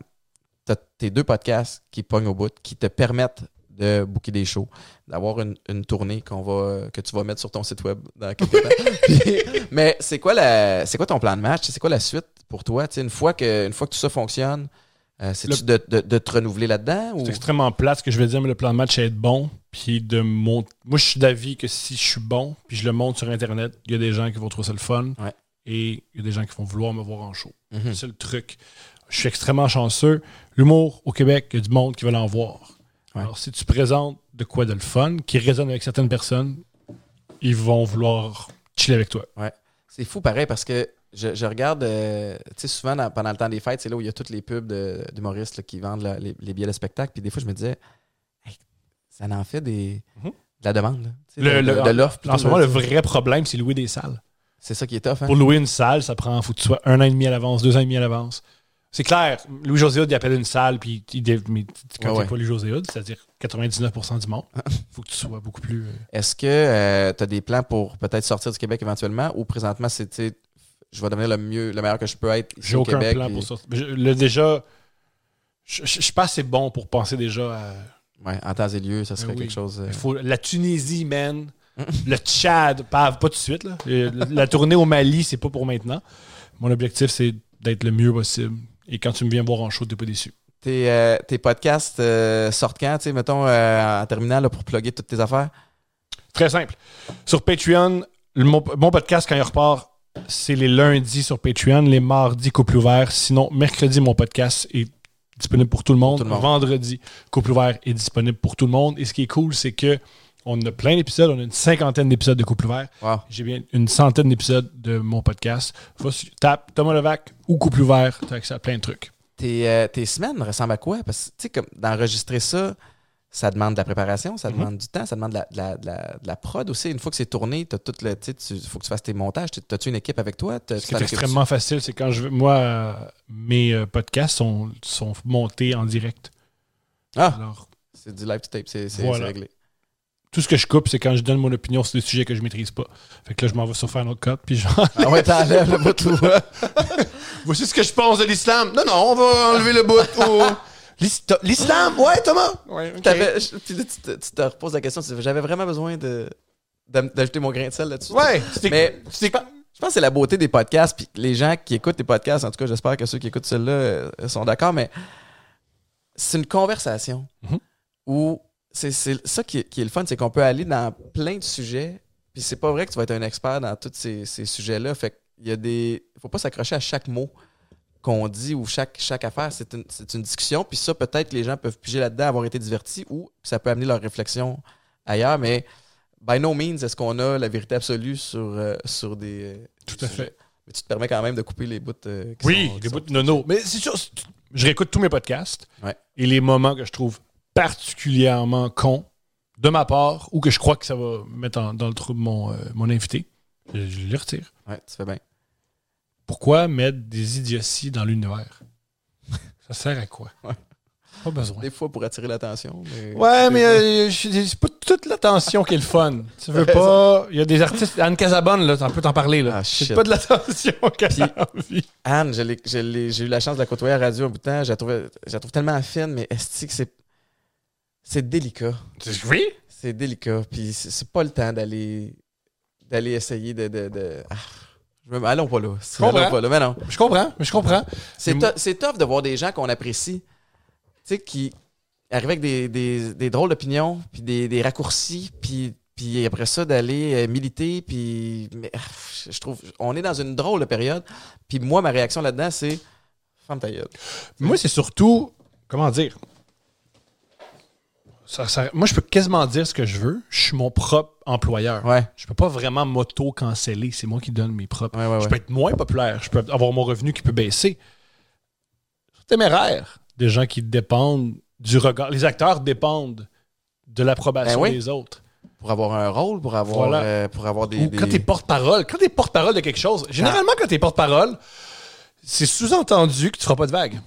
tu as tes deux podcasts qui pognent au bout, qui te permettent de booker des shows, d'avoir une, une tournée qu'on va, que tu vas mettre sur ton site web dans quelques temps. Puis- mais c'est quoi, la, quoi ton plan de match? C'est quoi la suite pour toi? Une, fois que, une fois que tout ça fonctionne, euh, c'est-tu de, de- de te renouveler là-dedans? Ou... C'est extrêmement plate ce que je veux dire, mais le plan de match, c'est être bon. Puis de mon... Moi, je suis d'avis que si je suis bon, puis je le montre sur Internet, il y a des gens qui vont trouver ça le fun. Ouais. Et il y a des gens qui vont vouloir me voir en show. Mhm. C'est le truc. Je suis extrêmement chanceux. L'humour au Québec, il y a du monde qui veut l'en voir. Ouais. Alors, si tu présentes de quoi de le fun, qui résonne avec certaines personnes, ils vont vouloir chiller avec toi. C'est fou pareil parce que je, je regarde, euh, tu sais, souvent dans- pendant le temps des fêtes, c'est là où il y a toutes les pubs de- d'humoristes là, qui vendent la- les, les billets de spectacle. Puis des fois, je me disais, Hey, ça en fait des, Mhm. de la demande. là. Le- de, de l'offre. En ce moment, le vrai problème, c'est louer des salles. C'est ça qui est tough. Hein? Pour louer une salle, ça prend, faut que tu sois un an et demi à l'avance, deux ans et demi à l'avance. C'est clair, Louis-José il appelle une salle, puis il, mais quand Ouais, ouais. pas Louis-José c'est-à-dire 99% du monde, faut que tu sois beaucoup plus... euh, Est-ce que tu as des plans pour peut-être sortir du Québec éventuellement ou présentement, c'est, je vais devenir le mieux, le meilleur que je peux être ici J'ai au aucun Québec? plan pour ça. Je- le, déjà, je suis pas assez bon pour penser déjà à... Ouais, en temps et lieu, ça serait Ben oui. quelque chose. euh, Il faut, la Tunisie, man. le Tchad, pas, pas tout de suite. Là. La tournée au Mali, c'est pas pour maintenant. Mon objectif, c'est d'être le mieux possible. Et quand tu me viens voir en show, t'es pas déçu. Tes, euh, tes podcasts euh, sortent quand, tu sais, mettons, euh, en terminant là, pour plugger toutes tes affaires? Très simple. Sur Patreon, le- mon, mon podcast, quand il repart, c'est les lundis sur Patreon, les mardis, couple ouvert. Sinon, mercredi, mon podcast est disponible pour tout le monde. Tout le monde. Vendredi, couple ouvert est disponible pour tout le monde. Et ce qui est cool, c'est que on a plein d'épisodes. On a une cinquantaine d'épisodes de couple ouvert. Wow. J'ai bien une centaine d'épisodes de mon podcast. Va tape Thomas Levac ou couple ouvert. T'as accès à plein de trucs. Tes, euh, tes semaines ressemblent à quoi? Parce que, tu sais, comme d'enregistrer ça, ça demande de la préparation, ça Mhm. demande du temps, ça demande de la, de la- de la- de la prod aussi. Une fois que c'est tourné, t'as tout le. Tu sais, il faut que tu fasses tes montages. T'as-tu une équipe avec toi? Ce qui est extrêmement facile, c'est quand je veux. Moi, euh, mes euh, podcasts sont, sont montés en direct. Ah, Alors, c'est du live to tape, c'est Voilà. réglé. tout ce que je coupe, c'est quand je donne mon opinion sur des sujets que je maîtrise pas. Fait que là, je m'en vais sur Final Cut, puis genre, Ah ouais, t'enlèves le bout voici ce que je pense de l'islam. Non, non, on va enlever le bout. L'is- L'islam, ouais, Thomas. Ouais, tu te, tu te reposes la question. J'avais vraiment besoin de d'ajouter mon grain de sel là-dessus. Ouais, Mais je pense que c'est la beauté des podcasts. Puis les gens qui écoutent tes podcasts, en tout cas, j'espère que ceux qui écoutent ceux-là euh, sont d'accord, mais c'est une conversation Mhm. où c'est c'est ça qui est, qui est le fun, c'est qu'on peut aller dans plein de sujets. Puis c'est pas vrai que tu vas être un expert dans tous ces, ces sujets-là. Fait qu'il y a des. faut pas s'accrocher à chaque mot qu'on dit ou chaque, chaque affaire. C'est une, une discussion. Puis ça, peut-être les gens peuvent piger là-dedans, avoir été divertis ou ça peut amener leur réflexion ailleurs. Mais by no means est-ce qu'on a la vérité absolue sur, euh, sur des. euh, Tout à sujets. fait. Mais tu te permets quand même de couper les bouts. euh, qui Oui, sont- les bouts de nono. Mais c'est sûr, je réécoute tous mes podcasts. Ouais. Et les moments que je trouve particulièrement cons de ma part ou que je crois que ça va mettre en- dans le trou de mon, euh, mon invité, je, je les retire. Ouais, tu fais bien. Pourquoi mettre des idioties dans l'univers? Ça sert à quoi? Ouais. Pas besoin. Des fois pour attirer l'attention. Mais... Ouais, mais euh, je- c'est pas toute l'attention qui est le fun. Tu veux pas. Il y a des artistes. Anne Casabonne, là, t'en peux t'en parler, là. Ah, c'est pas de l'attention qu'elle a envie. Anne, j'ai eu la chance de la côtoyer à la radio un bout de temps. Je la trouve, je la trouve tellement fine, mais est-ce que c'est. C'est délicat? Oui? C'est délicat. Puis c'est pas le temps d'aller d'aller essayer de. de, de- Ah, allons pas là. comprends. Allons pas là. Mais non. Je comprends, mais je comprends. C'est tough de voir des gens qu'on apprécie, tu sais, qui arrivent avec des, des, des drôles d'opinions, puis des, des raccourcis, puis, puis après ça, d'aller euh, militer, puis... Mais, je trouve... On est dans une drôle de période, puis moi, ma réaction là-dedans, c'est... Femme ta gueule. Moi, c'est surtout. Comment dire? Ça- ça- moi, je peux quasiment dire ce que je veux. Je suis mon propre employeur. Ouais, Je peux pas vraiment m'auto-canceller. C'est moi qui donne mes propres. ouais, ouais. Je peux être moins populaire. Je peux avoir mon revenu qui peut baisser. C'est téméraire. Des gens qui dépendent du regard. Les acteurs dépendent de l'approbation Ben oui. des autres. Pour avoir un rôle, pour avoir, Voilà. euh, pour avoir des... Ou des- quand t'es porte-parole. Quand t'es porte-parole de quelque chose, généralement, quand t'es porte-parole, c'est sous-entendu que tu feras pas de vagues.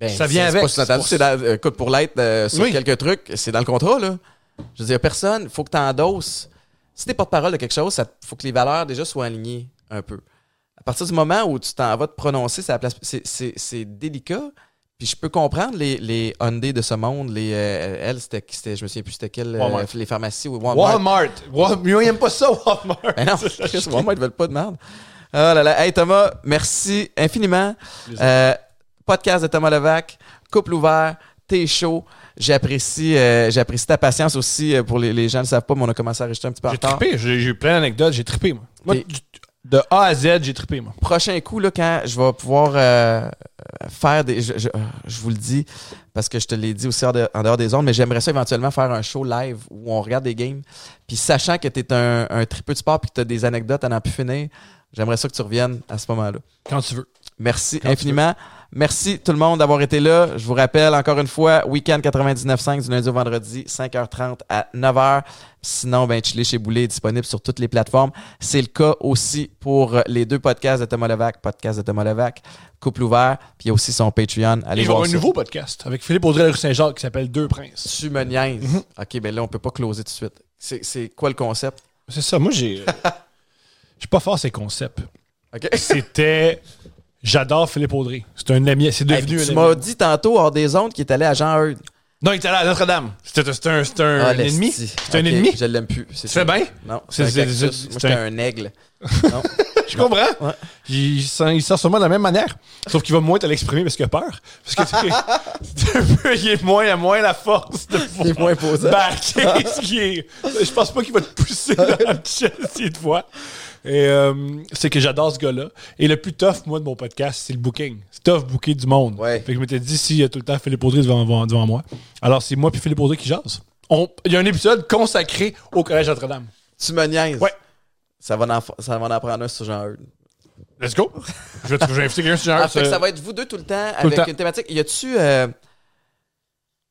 Ben, ça vient avec. C'est pas dans- euh, écoute, pour l'être euh, sur Oui. quelques trucs, c'est dans le contrat, là. Je veux dire, personne, il faut que tu endosses. Si t'es porte-parole de quelque chose, il faut que les valeurs déjà soient alignées un peu. À partir du moment où tu t'en vas te prononcer, c'est, délicat. Puis je peux comprendre les, les Hyundai de ce monde, les euh, elle, c'était, je me souviens plus c'était quel, euh, Walmart. les pharmacies ou Walmart. Walmart. Wal- Moi, il aime pas ça, Walmart. Ben non, Chris, Walmart, ils veulent pas de merde. Oh là là. Hey Thomas, merci infiniment. Euh, podcast de Thomas Levac, couple ouvert, t'es chaud. J'apprécie, euh, j'apprécie ta patience aussi euh, pour les, les gens ne le savent pas, mais on a commencé à enregistrer un petit peu en J'ai retard. trippé. J'ai j'ai eu plein d'anecdotes. J'ai trippé, moi. Moi, Et- du- de A à Z, j'ai trippé, moi. Prochain coup, là, quand je vais pouvoir euh, faire des. Je, je- je vous le dis, parce que je te l'ai dit aussi en dehors, des ondes, mais j'aimerais ça éventuellement faire un show live où on regarde des games. Puis sachant que tu es un, un tripeux de sport puis que tu as des anecdotes à n'en plus finir, j'aimerais ça que tu reviennes à ce moment-là. Quand tu veux. Merci Quand tu infiniment. Merci tout le monde d'avoir été là. Je vous rappelle encore une fois, week-end 99.5 du lundi au vendredi, 5h30 à 9h. Sinon, ben, Chili chez Boulet est disponible sur toutes les plateformes. C'est le cas aussi pour les deux podcasts de Thomas Levac, podcast de Thomas Levac, Couple ouvert, puis il y a aussi son Patreon. Allez y voir un ça. nouveau podcast avec Philippe Audrey de rue Saint-Jacques qui s'appelle Deux Princes. Tu me niaises. Mhm. OK, ben là, on peut pas closer tout de suite. C'est quoi le concept? C'est ça, moi j'ai. Je suis pas fort ces concepts. OK? C'était. J'adore Philippe Audrey. C'est un ami. C'est Hey, devenu un tu m'as dit tantôt, hors des ondes, qu'il est allé à Jean Eudes. Non, il était allé à Notre-Dame. C'était un, un Ah, ennemi. C'est un Ok, ennemi. Je l'aime plus. C'est Tu fais bien? Non, c'est un un- un aigle. Non. Je comprends. Ouais. Il, sent, il sent sûrement de la même manière. Sauf qu'il va moins te l'exprimer parce qu'il a peur. Parce que tu il est moins à moins la force de Il est moins posant. backer ce qui est. Je pense pas qu'il va te pousser dans le chest de fois. Et euh, c'est que j'adore ce gars-là. Et le plus tough, moi, de mon podcast, c'est le booking. C'est tough booker du monde. Ouais. Fait que je m'étais dit, s'il y a tout le temps Philippe Audrey devant, devant, devant moi. Alors, c'est moi puis Philippe Audrey qui jase. On- Il y a un épisode consacré au Collège Notre-Dame. Tu me niaises. Ouais. Ça va en, ça va en prendre un sur Jean. Let's go. Je vais, je vais inviter quelqu'un sur Ah, un fait que ça va être vous deux tout le temps Tout le avec temps. une thématique. Y a-tu. euh,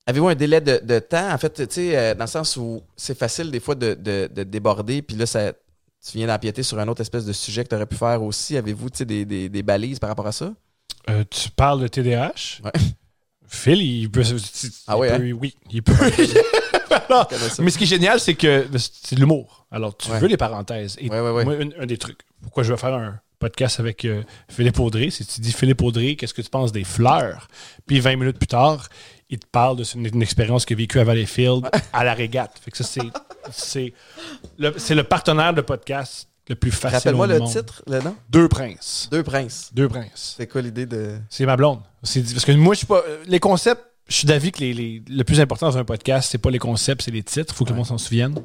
Avez-vous un délai de, de temps? En fait, tu sais, euh, dans le sens où c'est facile des fois de, de- de déborder, puis là, ça, tu viens d'empiéter sur un autre espèce de sujet que tu aurais pu faire aussi. Avez-vous des, des, des balises par rapport à ça? Euh, tu parles de TDAH. Ouais. Phil, il peut. Ah il ouais, peut- Oui, il peut. Alors, mais ce qui est génial, c'est que c'est de l'humour. Alors, tu Ouais. veux les parenthèses. Et Ouais, ouais, ouais. moi, un, un des trucs, pourquoi je vais faire un podcast avec euh, Philippe Audrey, c'est que tu dis Philippe Audrey, qu'est-ce que tu penses des fleurs? Puis 20 minutes plus tard, il te parle de une, une expérience qu'il a vécue à Valleyfield à la régate. Fait que ça, c'est. C'est le, c'est le partenaire de podcast le plus facile. Rappelle-moi le monde. titre, le nom? Deux princes. Deux princes. Deux princes. C'est quoi l'idée de. C'est ma blonde. C'est parce que moi, je suis pas. Les concepts, je suis d'avis que les, les- le plus important dans un podcast, c'est pas les concepts, c'est les titres. Il faut que le monde s'en souvienne.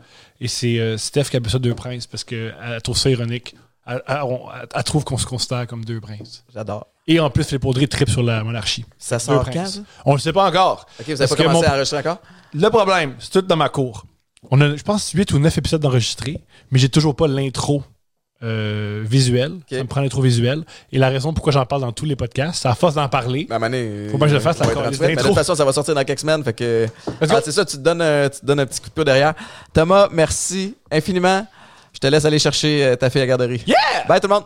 Et c'est euh, Steph qui appelle ça deux princes parce qu'elle trouve ça ironique. Elle, elle- on- elle- elle trouve qu'on se considère comme deux princes. J'adore. Et en plus, Philippe Audrey tripe sur la monarchie. Ça Deux sort quand, princes. ça? On le sait pas encore. Ok, vous avez Parce pas commencé mon- à enregistrer encore? Le problème, c'est tout dans ma cour. On a, je pense, 8 ou 9 épisodes d'enregistrés, mais j'ai toujours pas l'intro euh, visuel. Ça me prend l'intro visuel. Et la raison pourquoi j'en parle dans tous les podcasts, c'est à force d'en parler. Ben, Mané, Faut pas que je le fasse, la. Mais de toute façon, ça va sortir dans quelques semaines. Fait que. Ah, c'est ça, tu te, donnes, un- tu te donnes un petit coup de pied derrière. Thomas, merci infiniment. Je te laisse aller chercher euh, ta fille à la garderie. Yeah! Bye tout le monde!